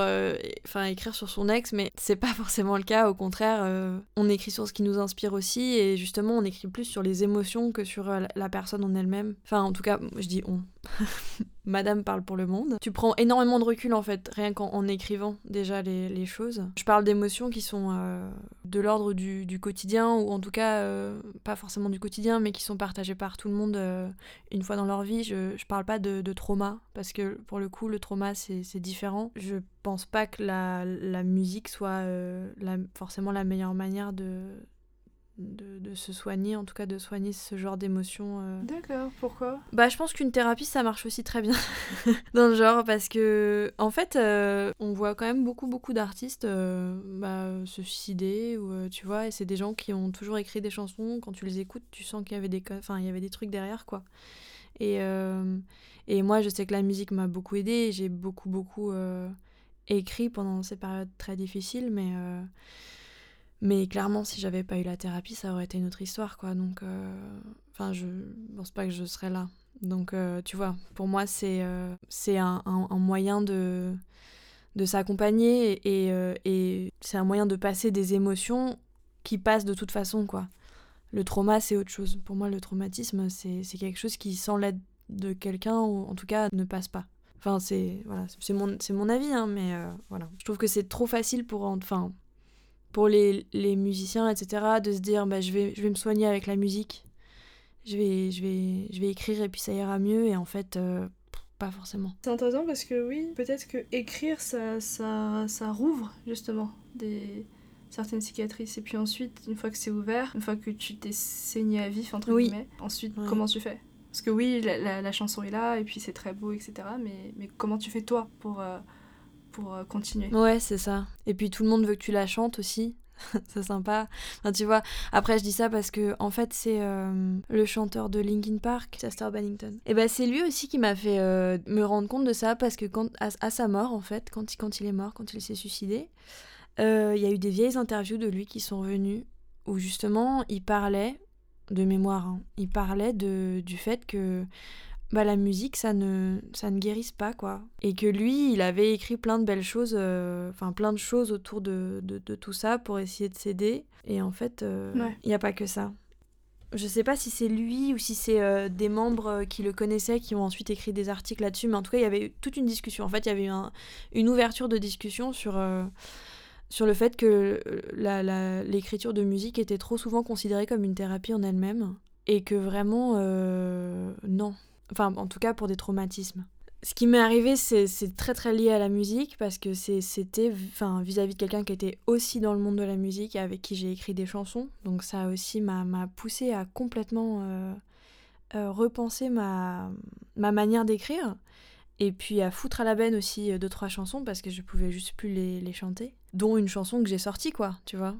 enfin écrire sur son ex, mais c'est pas forcément le cas. Au contraire, on écrit sur ce qui nous inspire aussi et justement on écrit plus sur les émotions que sur la personne en elle-même. Enfin en tout cas, je dis on. Madame parle pour le monde. Tu prends énormément de recul en fait, rien qu'en écrivant déjà les, choses. Je parle d'émotions qui sont euh, de l'ordre du, quotidien, ou en tout cas euh, pas forcément du quotidien, mais qui sont partagées par tout le monde euh, une fois dans leur vie. Je, je parle pas de, trauma, parce que pour le coup, le trauma c'est différent. Je pense pas que la, la musique soit forcément la meilleure manière de, de, se soigner, en tout cas de soigner ce genre d'émotions. Euh. D'accord, pourquoi? Bah je pense qu'une thérapie ça marche aussi très bien dans le genre parce que en fait euh, on voit quand même beaucoup beaucoup d'artistes euh, bah, se suicider ou tu vois et c'est des gens qui ont toujours écrit des chansons quand tu les écoutes tu sens qu'il y avait des enfin il y avait des trucs derrière quoi. Et, et moi je sais que la musique m'a beaucoup aidé, j'ai beaucoup beaucoup écrit pendant ces périodes très difficiles mais mais clairement, si j'avais pas eu la thérapie, ça aurait été une autre histoire, quoi. Donc, euh, enfin, je pense pas que je serais là. Donc, euh, tu vois, pour moi, c'est euh, c'est un, moyen de, de s'accompagner et, et c'est un moyen de passer des émotions qui passent de toute façon, quoi. Le trauma, c'est autre chose. Pour moi, le traumatisme, c'est quelque chose qui, sans l'aide de quelqu'un, en tout cas, ne passe pas. Enfin, c'est voilà, c'est mon, mon avis, hein, mais voilà. Je trouve que c'est trop facile pour, enfin, pour les, les, musiciens, etc., de se dire, bah, je vais, je vais me soigner avec la musique. Je vais, je vais, je vais écrire et puis ça ira mieux. Et en fait, euh, pas forcément. C'est intéressant parce que oui, peut-être que écrire, ça, ça, ça rouvre justement des certaines cicatrices. Et puis ensuite, une fois que c'est ouvert, une fois que tu t'es saigné à vif, entre guillemets, ensuite, comment tu fais? Parce que oui, la, la, chanson est là, et puis c'est très beau, etc. Mais, mais comment tu fais toi pour, euh, pour euh, continuer Ouais, c'est ça. Et puis tout le monde veut que tu la chantes aussi. c'est sympa. Enfin, tu vois, après je dis ça parce que en fait c'est euh, le chanteur de Linkin Park, Chester Bennington. Et ben c'est lui aussi qui m'a fait me rendre compte de ça parce que quand à, sa mort en fait, quand, quand il est mort, quand il s'est suicidé, euh, il y a eu des vieilles interviews de lui qui sont revenues où justement il parlait, de mémoire, hein, il parlait de, du fait que bah, la musique ça ne, ça ne guérisse pas quoi. Et que lui il avait écrit plein de belles choses, euh, enfin plein de choses autour de, de, de, tout ça pour essayer de s'aider. Et en fait, euh, il n'y a pas que ça. Je sais pas si c'est lui ou si c'est des membres qui le connaissaient qui ont ensuite écrit des articles là-dessus, mais en tout cas, il y avait toute une discussion. En fait, il y avait eu une ouverture de discussion sur, sur le fait que euh, l'écriture de musique était trop souvent considérée comme une thérapie en elle-même et que vraiment euh, non. Enfin, en tout cas pour des traumatismes. Ce qui m'est arrivé, c'est très très lié à la musique parce que c'était enfin, vis-à-vis de quelqu'un qui était aussi dans le monde de la musique et avec qui j'ai écrit des chansons. Donc ça aussi m'a poussé à complètement euh, repenser ma, ma manière d'écrire et puis à foutre à la benne aussi euh, deux trois chansons parce que je pouvais juste plus les, les chanter dont une chanson que j'ai sortie quoi tu vois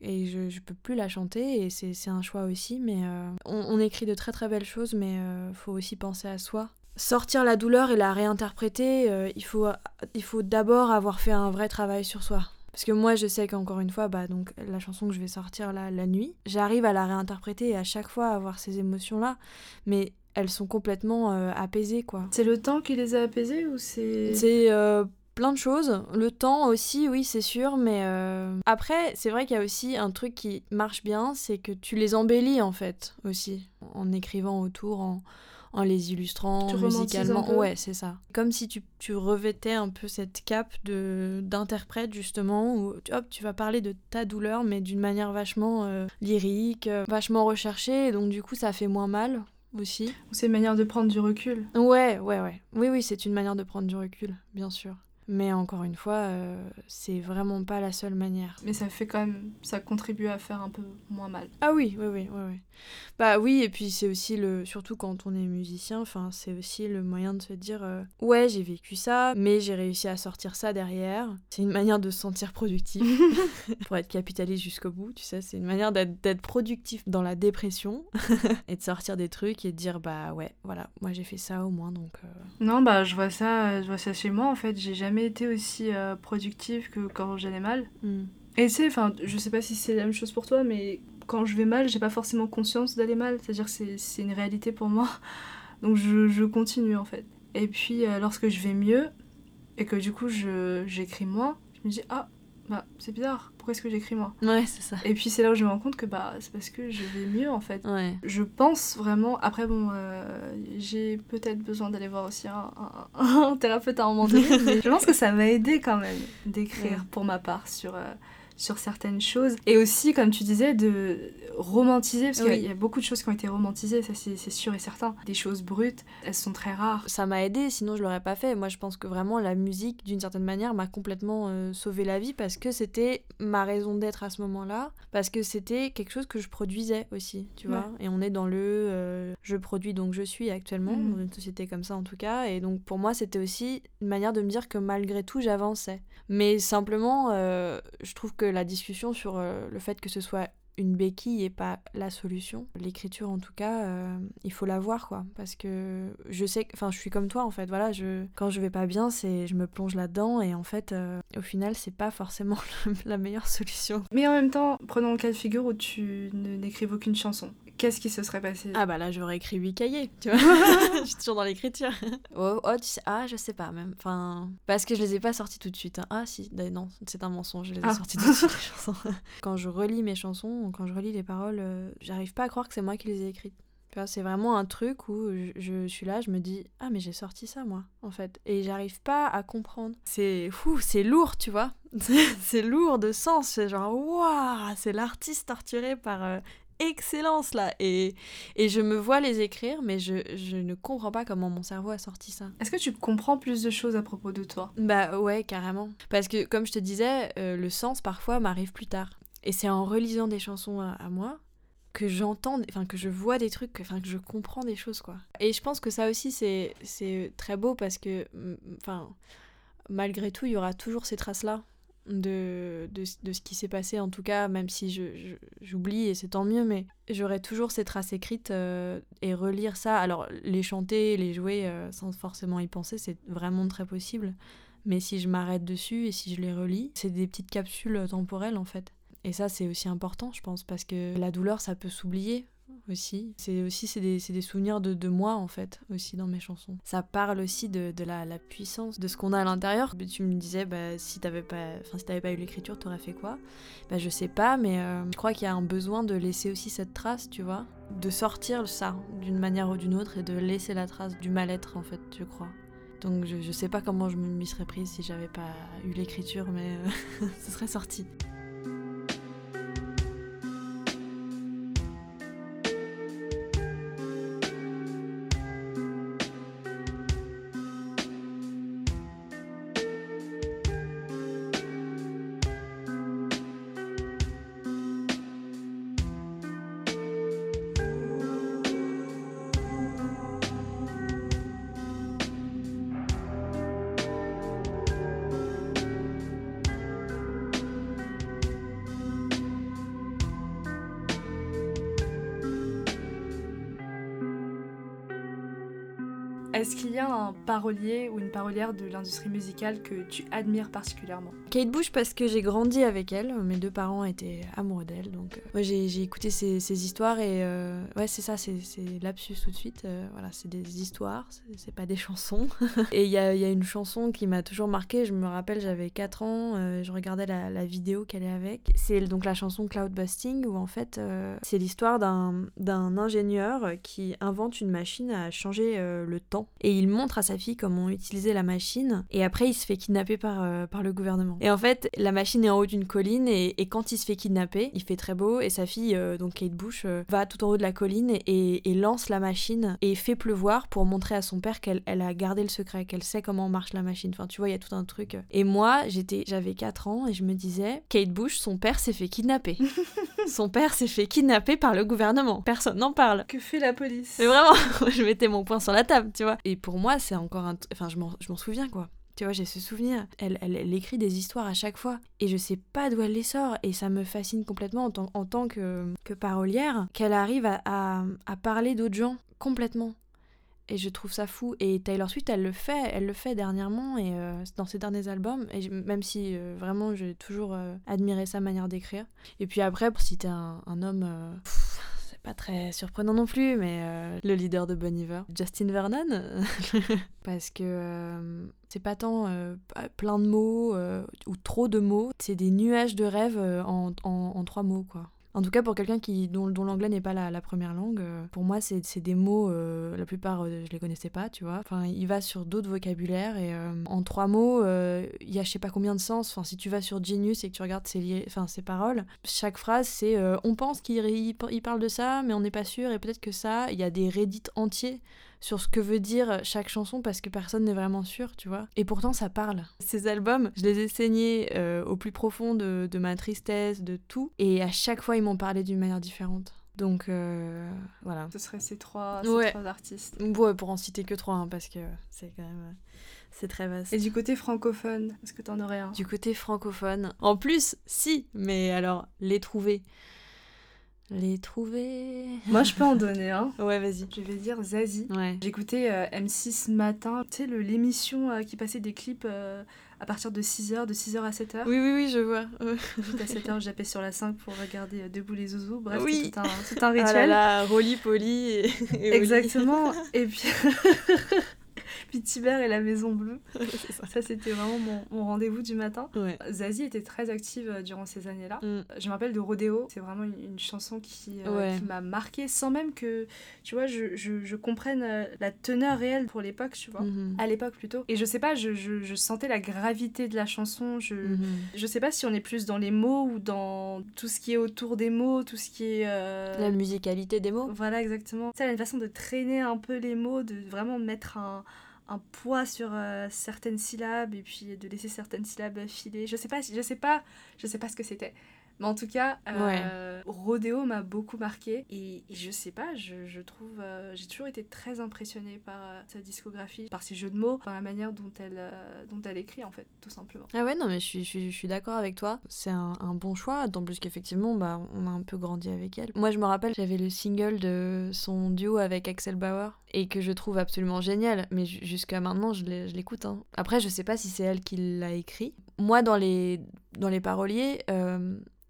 et je, je peux plus la chanter et c'est un choix aussi mais euh, on, écrit de très très belles choses mais euh, faut aussi penser à soi sortir la douleur et la réinterpréter il faut il faut d'abord avoir fait un vrai travail sur soi parce que moi je sais qu'encore une fois bah donc la chanson que je vais sortir là la nuit j'arrive à la réinterpréter et à chaque fois avoir ces émotions là mais elles sont complètement euh, apaisées, quoi. C'est le temps qui les a apaisées ou c'est... C'est euh, plein de choses. Le temps aussi, oui, c'est sûr, mais euh, après, c'est vrai qu'il y a aussi un truc qui marche bien, c'est que tu les embellis, en fait, aussi, en écrivant autour, en, en les illustrant tu musicalement. Ouais, c'est ça. Comme si tu, tu, revêtais un peu cette cape de d'interprète justement où hop, tu vas parler de ta douleur mais d'une manière vachement lyrique, vachement recherchée donc du coup ça fait moins mal aussi. C'est une manière de prendre du recul. Ouais, ouais, ouais. Oui, oui, c'est une manière de prendre du recul, bien sûr. Mais encore une fois, euh, c'est vraiment pas la seule manière. Mais ça fait quand même, ça contribue à faire un peu moins mal. Ah oui, oui, oui, oui, oui. Bah oui, et puis c'est aussi le, surtout quand on est musicien, enfin c'est aussi le moyen de se dire, euh, ouais, j'ai vécu ça, mais j'ai réussi à sortir ça derrière. C'est une manière de se sentir productif, pour être capitaliste jusqu'au bout, tu sais, c'est une manière d'être productif dans la dépression et de sortir des trucs et de dire, bah ouais, voilà, moi j'ai fait ça au moins, donc. Euh. Non, bah je vois ça, je vois ça chez moi en fait. J'ai jamais été aussi euh, productive que quand j'allais mal. Hmm. Et tu sais, enfin, je sais pas si c'est la même chose pour toi, mais quand je vais mal, j'ai pas forcément conscience d'aller mal. C'est-à-dire que c'est une réalité pour moi. Donc je, je continue en fait. Et puis euh, lorsque je vais mieux, et que du coup j'écris moins, je me dis, ah, bah c'est bizarre, pourquoi est-ce que j'écris moi? Ouais, c'est ça. Et puis c'est là où je me rends compte que bah c'est parce que je vais mieux en fait. Ouais. Je pense vraiment, après bon, euh, j'ai peut-être besoin d'aller voir aussi un, un, thérapeute à un moment donné, mais je pense que ça m'a aidé quand même d'écrire pour ma part sur... Euh, sur certaines choses. Et aussi, comme tu disais, de romantiser, parce qu'il y a beaucoup de choses qui ont été romantisées, ça c'est sûr et certain. Des choses brutes, elles sont très rares. Ça m'a aidé, sinon je l'aurais pas fait. Moi je pense que vraiment la musique, d'une certaine manière, m'a complètement euh, sauvé la vie parce que c'était ma raison d'être à ce moment-là, parce que c'était quelque chose que je produisais aussi, tu vois. Et on est dans le euh, je produis donc je suis actuellement, mm. dans une société comme ça en tout cas. Et donc pour moi c'était aussi une manière de me dire que malgré tout j'avançais. Mais simplement, euh, je trouve que la discussion sur euh, le fait que ce soit une béquille et pas la solution. L'écriture, en tout cas, euh, il faut la voir, quoi. Parce que je sais, enfin, je suis comme toi, en fait. Voilà, je, quand je vais pas bien, je me plonge là-dedans et en fait, euh, au final, c'est pas forcément la meilleure solution. Mais en même temps, prenons le cas de figure où tu n'écrives aucune chanson qu'est-ce qui se serait passé Ah bah là j'aurais écrit 8 cahiers, tu vois. je suis toujours dans l'écriture. oh, oh, tu sais, ah je sais pas même. Enfin, parce que je les ai pas sortis tout de suite. Hein. Ah si, non, c'est un mensonge, je les ai ah. sortis tout de suite les chansons. quand je relis mes chansons, quand je relis les paroles, euh, j'arrive pas à croire que c'est moi qui les ai écrites. c'est vraiment un truc où je, suis là, je me dis ah mais j'ai sorti ça moi en fait et j'arrive pas à comprendre. C'est fou, c'est lourd, tu vois. c'est lourd de sens, c'est genre waouh, c'est l'artiste torturé par euh, excellence là et, et je me vois les écrire mais je, je, ne comprends pas comment mon cerveau a sorti ça. Est-ce que tu comprends plus de choses à propos de toi? Bah ouais carrément. Parce que comme je te disais, euh, le sens parfois m'arrive plus tard. Et c'est en relisant des chansons à moi que j'entends, enfin que je vois des trucs, enfin que je comprends des choses quoi. Et je pense que ça aussi c'est c'est très beau parce que, enfin malgré tout il y aura toujours ces traces là de, de, de ce qui s'est passé en tout cas même si je, j'oublie et c'est tant mieux mais j'aurai toujours ces traces écrites euh, et relire ça. Alors les chanter les jouer euh, sans forcément y penser c'est vraiment très possible. Mais si je m'arrête dessus et si je les relis c'est des petites capsules temporelles en fait. Et ça, c'est aussi important, je pense, parce que la douleur, ça peut s'oublier aussi. C'est aussi c'est des, des, souvenirs de, de, moi, en fait, aussi dans mes chansons. Ça parle aussi de, de la, la, puissance de ce qu'on a à l'intérieur. Tu me disais, bah, si t'avais pas, si pas eu l'écriture, t'aurais fait quoi? Bah, Je sais pas, mais euh, je crois qu'il y a un besoin de laisser aussi cette trace, tu vois? De sortir ça d'une manière ou d'une autre et de laisser la trace du mal-être, en fait, je crois. Donc je, je sais pas comment je m'y serais prise si j'avais pas eu l'écriture, mais euh, ce serait sorti. Parolier ou une parolière de l'industrie musicale que tu admires particulièrement Kate Bush parce que j'ai grandi avec elle, mes deux parents étaient amoureux d'elle, donc euh, j'ai écouté ses, histoires et euh, ouais c'est ça, c'est lapsus tout de suite, euh, voilà c'est des histoires, c'est pas des chansons. et il y a, une chanson qui m'a toujours marqué, je me rappelle j'avais 4 ans, je regardais la, la vidéo qu'elle est avec, c'est donc la chanson Cloud Busting où en fait c'est l'histoire d'un ingénieur qui invente une machine à changer le temps. Et il montre à sa fille comment utiliser la machine et après il se fait kidnapper par, euh, par le gouvernement. Et en fait, la machine est en haut d'une colline et, et, quand il se fait kidnapper, il fait très beau et sa fille, euh, donc Kate Bush, euh, va tout en haut de la colline et, et, lance la machine et fait pleuvoir pour montrer à son père qu'elle elle a gardé le secret, qu'elle sait comment marche la machine. Enfin, tu vois, il y a tout un truc. Et moi, j'étais, j'avais 4 ans et je me disais, Kate Bush, son père s'est fait kidnapper. son père s'est fait kidnapper par le gouvernement. Personne n'en parle. Que fait la police? Mais vraiment, je mettais mon poing sur la table, tu vois. Et pour moi, c'est Enfin, je m'en souviens, quoi. Tu vois, j'ai ce souvenir. Elle, elle, écrit des histoires à chaque fois. Et je sais pas d'où elle les sort. Et ça me fascine complètement en, tant, que, que parolière, qu'elle arrive à, à, parler d'autres gens complètement. Et je trouve ça fou. Et Taylor Swift, elle le fait. Elle le fait dernièrement. Et euh, dans ses derniers albums. Et même si euh, vraiment, j'ai toujours euh, admiré sa manière d'écrire. Et puis après, pour citer un homme pas très surprenant non plus, mais euh, le leader de Bon Iver, Justin Vernon, parce que euh, c'est pas tant euh, plein de mots ou trop de mots, c'est des nuages de rêves en, en, trois mots, quoi. En tout cas, pour quelqu'un qui dont, l'anglais n'est pas la, première langue, pour moi, c'est des mots, la plupart, je les connaissais pas, tu vois. Enfin, il va sur d'autres vocabulaires et en trois mots, il y a je sais pas combien de sens. Enfin, si tu vas sur Genius et que tu regardes ses, enfin, ses paroles, chaque phrase, c'est on pense qu'il il parle de ça, mais on n'est pas sûr et peut-être que ça. Il y a des reddits entiers sur ce que veut dire chaque chanson parce que personne n'est vraiment sûr, tu vois. Et pourtant, ça parle. Ces albums, je les ai saignés euh, au plus profond de, ma tristesse, de tout. Et à chaque fois, ils m'ont parlé d'une manière différente. Donc euh, voilà. Ce seraient ces trois, ces trois artistes. Ouais, pour en citer que trois, hein, parce que c'est quand même. C'est très vaste. Et du côté francophone, est-ce que t'en aurais un? Du côté francophone. En plus, si, mais alors, les trouver. Les trouver. Moi, je peux en donner un. ouais, vas-y. Je vais dire Zazie. Ouais. J'écoutais euh, M6 matin, tu sais, l'émission euh, qui passait des clips euh, à partir de 6h, de 6h à 7h. Oui, oui, oui, je vois. à 7h, j'appelle sur la 5 pour regarder Debout les zouzous. Bref, oui. tout un, tout un rituel. Ah là là, Rolly, Polly et, Exactement. et puis. puis Tibert et la Maison Bleue. ça, c'était vraiment mon, rendez-vous du matin. Zazie était très active euh, durant ces années-là. Mm. Je me rappelle de Rodeo, c'est vraiment une, chanson qui, euh, qui m'a marqué sans même que, tu vois, je, je, je comprenne euh, la teneur réelle pour l'époque, tu vois. Mm-hmm. À l'époque plutôt. Et je sais pas, je, je, sentais la gravité de la chanson. Je, mm-hmm. je sais pas si on est plus dans les mots ou dans tout ce qui est autour des mots, tout ce qui est. La musicalité des mots. Voilà, exactement. Ça, a une façon de traîner un peu les mots, de vraiment mettre un un poids sur euh, certaines syllabes et puis de laisser certaines syllabes filer. Je sais pas, je sais pas, je sais pas ce que c'était. Mais en tout cas, euh, Rodeo m'a beaucoup marqué. Et, je sais pas, je, je trouve. Euh, j'ai toujours été très impressionnée par euh, sa discographie, par ses jeux de mots, par la manière dont elle, dont elle écrit, en fait, tout simplement. Ah ouais, non, mais je suis, je suis, d'accord avec toi. C'est un, un, bon choix, d'autant plus qu'effectivement, bah, on a un peu grandi avec elle. Moi, je me rappelle, j'avais le single de son duo avec Axel Bauer et que je trouve absolument génial. Mais jusqu'à maintenant, je l'écoute. Hein. Après, je sais pas si c'est elle qui l'a écrit. Moi, dans les, dans les paroliers,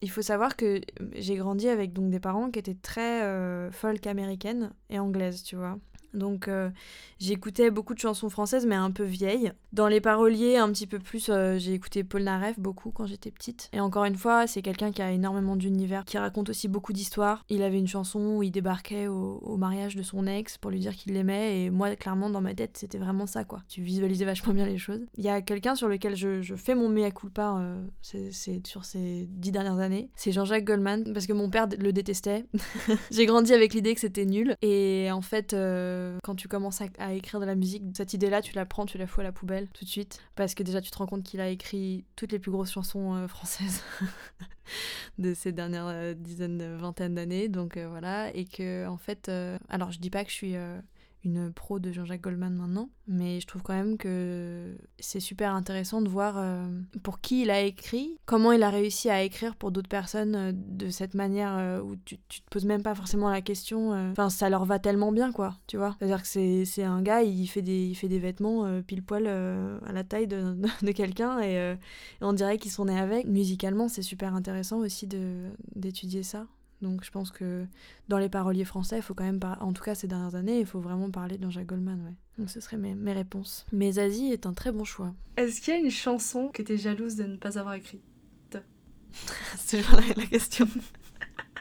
il faut savoir que j'ai grandi avec donc des parents qui étaient très euh, folk américaines et anglaises, tu vois. Donc euh, j'écoutais beaucoup de chansons françaises mais un peu vieilles. Dans les paroliers un petit peu plus, euh, j'ai écouté Paul Naref beaucoup quand j'étais petite. Et encore une fois, c'est quelqu'un qui a énormément d'univers, qui raconte aussi beaucoup d'histoires. Il avait une chanson où il débarquait au, mariage de son ex pour lui dire qu'il l'aimait et moi clairement dans ma tête c'était vraiment ça quoi. Tu visualisais vachement bien les choses. Il y a quelqu'un sur lequel je, fais mon mea culpa, euh, sur ces dix dernières années. C'est Jean-Jacques Goldman parce que mon père le détestait. j'ai grandi avec l'idée que c'était nul et en fait quand tu commences à, écrire de la musique, cette idée-là, tu la prends, tu la fous à la poubelle tout de suite. Parce que déjà, tu te rends compte qu'il a écrit toutes les plus grosses chansons euh, françaises de ces dernières euh, dizaines, vingtaines d'années. Donc euh, voilà. Et que, en fait, alors je dis pas que je suis une pro de Jean-Jacques Goldman maintenant, mais je trouve quand même que c'est super intéressant de voir euh, pour qui il a écrit, comment il a réussi à écrire pour d'autres personnes euh, de cette manière euh, où tu, tu, te poses même pas forcément la question. Enfin, ça leur va tellement bien, quoi, tu vois. C'est-à-dire que c'est un gars, il fait des, il fait des vêtements pile poil à la taille de, de quelqu'un et, on dirait qu'ils sont nés avec. Musicalement, c'est super intéressant aussi d'étudier ça. Donc je pense que dans les paroliers français, il faut quand même, en tout cas ces dernières années, il faut vraiment parler de Jean-Jacques Goldman. Ouais. Donc ce seraient mes, mes réponses. Mais Zazie est un très bon choix. Est-ce qu'il y a une chanson que tu es jalouse de ne pas avoir écrite? C'est toujours la, question.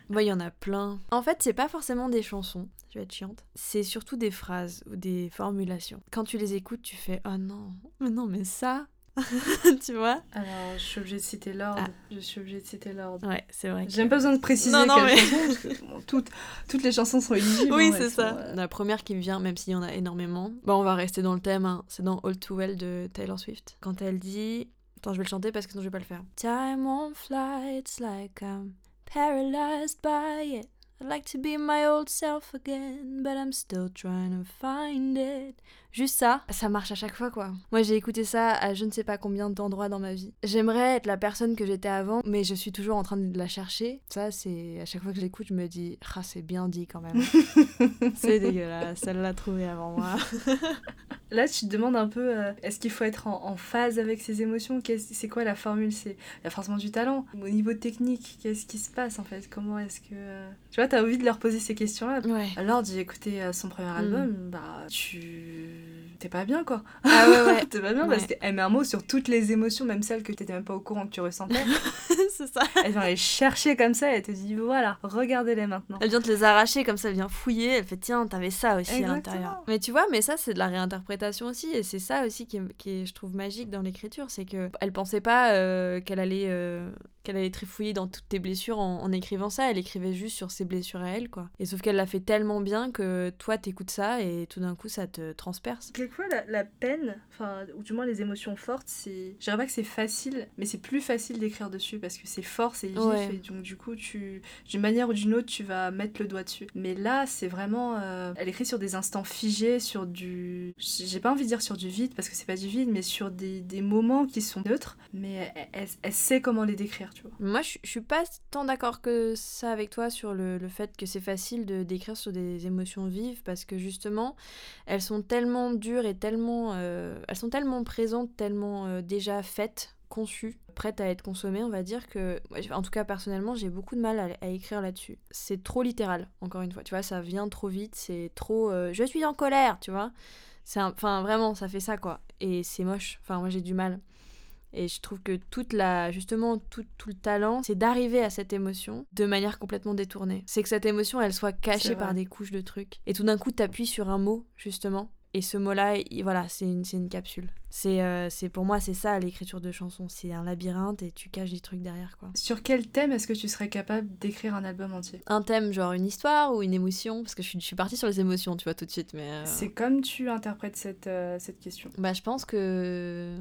Moi, il y en a plein. En fait, c'est pas forcément des chansons, je vais être chiante. C'est surtout des phrases ou des formulations. Quand tu les écoutes, tu fais Oh non, mais non, mais ça, tu vois Alors, je suis obligée de citer l'ordre. Ah. Je suis obligée de citer l'ordre. Ouais, c'est vrai. J'ai même pas besoin de préciser non, non, mais... toutes, toutes les chansons sont éligibles. Oui, c'est ça. La première qui me vient, même s'il y en a énormément. Bon, on va rester dans le thème. Hein. C'est dans All Too Well de Taylor Swift. Quand elle dit... Attends, je vais le chanter parce que sinon je vais pas le faire. Time won't fly, it's like I'm paralyzed by it. I'd like to be my old self again, but I'm still trying to find it. Juste ça, ça marche à chaque fois quoi. Moi j'ai écouté ça à je ne sais pas combien d'endroits dans ma vie. J'aimerais être la personne que j'étais avant, mais je suis toujours en train de la chercher. Ça c'est à chaque fois que je l'écoute, je me dis ah c'est bien dit quand même. c'est dégueulasse, elle l'a trouvé avant moi. Là, tu te demandes un peu, euh, est-ce qu'il faut être en, phase avec ses émotions? C'est quoi la formule? C'est il y a forcément du talent. Au niveau technique, qu'est-ce qui se passe en fait? Comment est-ce que euh, tu vois, t'as envie de leur poser ces questions-là ouais. Alors, j'ai écouté euh, son premier album, mm. bah tu t'es pas bien quoi. Ah ouais, ouais. t'es pas bien parce qu'elle met un mot sur toutes les émotions, même celles que t'étais même pas au courant que tu ressentais. c'est ça. Elle vient les chercher comme ça, elle te dit voilà, regardez-les maintenant. Elle vient te les arracher comme ça, elle vient fouiller, elle fait tiens, t'avais ça aussi à l'intérieur. Mais tu vois, mais ça c'est de la réinterprétation aussi, et c'est ça aussi qui est, qui est, je trouve, magique dans l'écriture, c'est que elle pensait pas euh, qu'elle allait. Euh, qu'elle allait trifouiller dans toutes tes blessures en, écrivant ça, elle écrivait juste sur ses blessures à elle, quoi. Et sauf qu'elle l'a fait tellement bien que toi, t'écoutes ça et tout d'un coup, ça te transperce. Quelquefois, la, la peine, enfin, ou du moins les émotions fortes, c'est. Je dirais pas que c'est facile, mais c'est plus facile d'écrire dessus parce que c'est fort, c'est vif, et donc du coup, tu. D'une manière ou d'une autre, tu vas mettre le doigt dessus. Mais là, c'est vraiment. Euh, elle écrit sur des instants figés, sur du. J'ai pas envie de dire sur du vide parce que c'est pas du vide, mais sur des, des moments qui sont neutres, mais elle, elle sait comment les décrire moi, je, suis pas tant d'accord que ça avec toi sur le, fait que c'est facile de d'écrire sur des émotions vives parce que justement, elles sont tellement dures et tellement, euh, elles sont tellement présentes, tellement euh, déjà faites conçues, prêtes à être consommées, on va dire que, en tout cas personnellement, j'ai beaucoup de mal à, écrire là-dessus. C'est trop littéral, encore une fois, tu vois, ça vient trop vite, c'est trop, euh, je suis en colère, tu vois Enfin, vraiment, ça fait ça, quoi. Et c'est moche. Enfin, moi, j'ai du mal. Et je trouve que toute la, justement, tout, tout le talent, c'est d'arriver à cette émotion de manière complètement détournée. C'est que cette émotion, elle soit cachée par des couches de trucs. Et tout d'un coup, t'appuies sur un mot, justement, et ce mot-là, voilà, c'est une, une, capsule. C'est euh, pour moi, c'est ça l'écriture de chansons. C'est un labyrinthe et tu caches des trucs derrière. quoi. Sur quel thème est-ce que tu serais capable d'écrire un album entier? Un thème, genre une histoire ou une émotion? Parce que je suis, je suis partie sur les émotions, tu vois, tout de suite. mais euh, C'est comme tu interprètes cette, euh, cette question? Bah, je pense que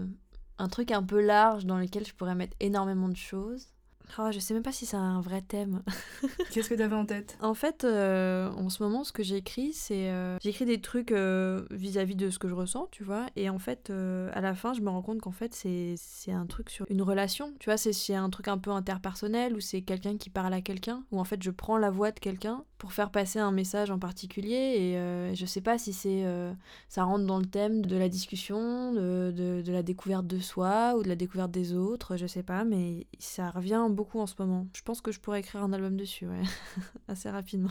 un truc un peu large dans lequel je pourrais mettre énormément de choses. Oh, je sais même pas si c'est un vrai thème. Qu'est-ce que tu avais en tête? En fait, euh, en ce moment, ce que j'écris, c'est. Euh, j'écris des trucs euh, vis-à-vis de ce que je ressens, tu vois. Et en fait, à la fin, je me rends compte qu'en fait, c'est un truc sur une relation. Tu vois, c'est un truc un peu interpersonnel où c'est quelqu'un qui parle à quelqu'un. Où en fait, je prends la voix de quelqu'un pour faire passer un message en particulier. Et je sais pas si c'est. ça rentre dans le thème de la discussion, de, de, la découverte de soi ou de la découverte des autres, je sais pas. Mais ça revient beaucoup en ce moment. Je pense que je pourrais écrire un album dessus, assez rapidement.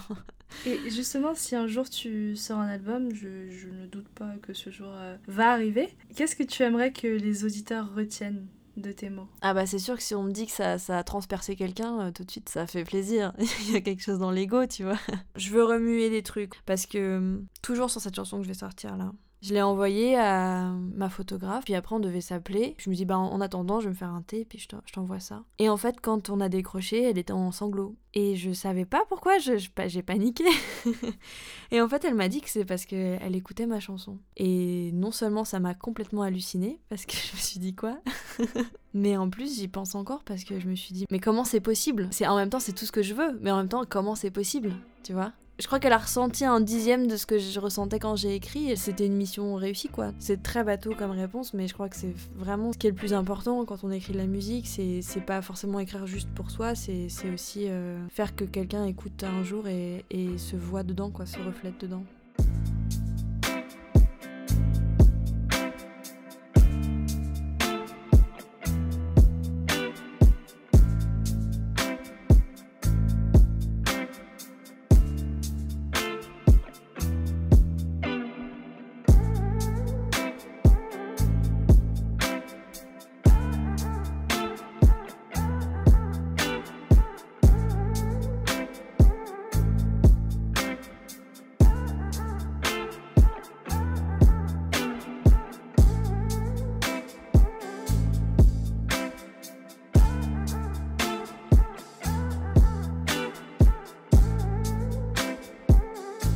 Et justement, si un jour tu sors un album, je, je ne doute pas que ce jour euh, va arriver, qu'est-ce que tu aimerais que les auditeurs retiennent? De tes mots Ah bah c'est sûr que si on me dit que ça, ça a transpercé quelqu'un, euh, tout de suite ça fait plaisir. Il y a quelque chose dans l'ego, tu vois. je veux remuer des trucs parce que hum, toujours sur cette chanson que je vais sortir là, je l'ai envoyé à ma photographe, puis après on devait s'appeler. Je me dis, bah en attendant, je vais me faire un thé, puis je t'envoie ça. Et en fait, quand on a décroché, elle était en sanglots. Et je savais pas pourquoi, j'ai paniqué. et en fait, elle m'a dit que c'est parce qu'elle écoutait ma chanson. Et non seulement ça m'a complètement halluciné, parce que je me suis dit quoi? Mais en plus, j'y pense encore parce que je me suis dit, mais comment c'est possible? C'est En même temps, c'est tout ce que je veux, mais en même temps, comment c'est possible? Tu vois? Je crois qu'elle a ressenti un dixième de ce que je ressentais quand j'ai écrit et c'était une mission réussie quoi. C'est très bateau comme réponse mais je crois que c'est vraiment ce qui est le plus important quand on écrit de la musique, c'est pas forcément écrire juste pour soi, c'est aussi euh, faire que quelqu'un écoute un jour et, et se voit dedans quoi, se reflète dedans.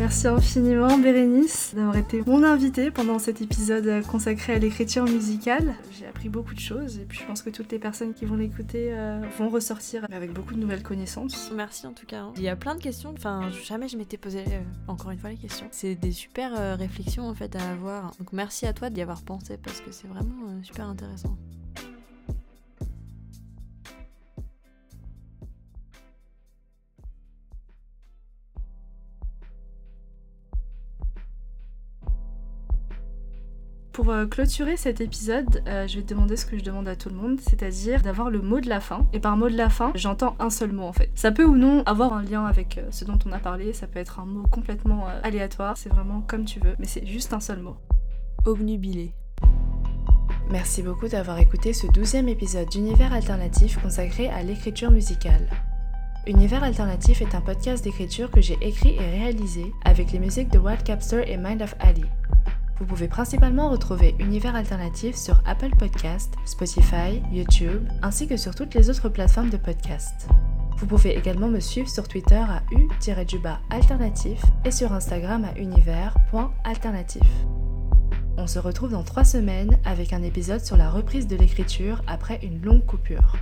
Merci infiniment Bérénice d'avoir été mon invitée pendant cet épisode consacré à l'écriture musicale. J'ai appris beaucoup de choses et puis je pense que toutes les personnes qui vont l'écouter euh, vont ressortir avec beaucoup de nouvelles connaissances. Merci en tout cas. Hein. Il y a plein de questions, enfin jamais je m'étais posé euh, encore une fois les questions. C'est des super euh, réflexions en fait à avoir. Donc merci à toi d'y avoir pensé parce que c'est vraiment super intéressant. Pour euh, clôturer cet épisode, euh, je vais te demander ce que je demande à tout le monde, c'est-à-dire d'avoir le mot de la fin. Et par mot de la fin, j'entends un seul mot en fait. Ça peut ou non avoir un lien avec euh, ce dont on a parlé, ça peut être un mot complètement aléatoire, c'est vraiment comme tu veux, mais c'est juste un seul mot. Obnubilé. Merci beaucoup d'avoir écouté ce douzième épisode d'Univers Alternatif consacré à l'écriture musicale. Univers Alternatif est un podcast d'écriture que j'ai écrit et réalisé avec les musiques de Wild Capster et Mind of Ali. Vous pouvez principalement retrouver Univers Alternatif sur Apple Podcast, Spotify, YouTube, ainsi que sur toutes les autres plateformes de podcast. Vous pouvez également me suivre sur Twitter à u-alternatif et sur Instagram à univers.alternatif. On se retrouve dans trois semaines avec un épisode sur la reprise de l'écriture après une longue coupure.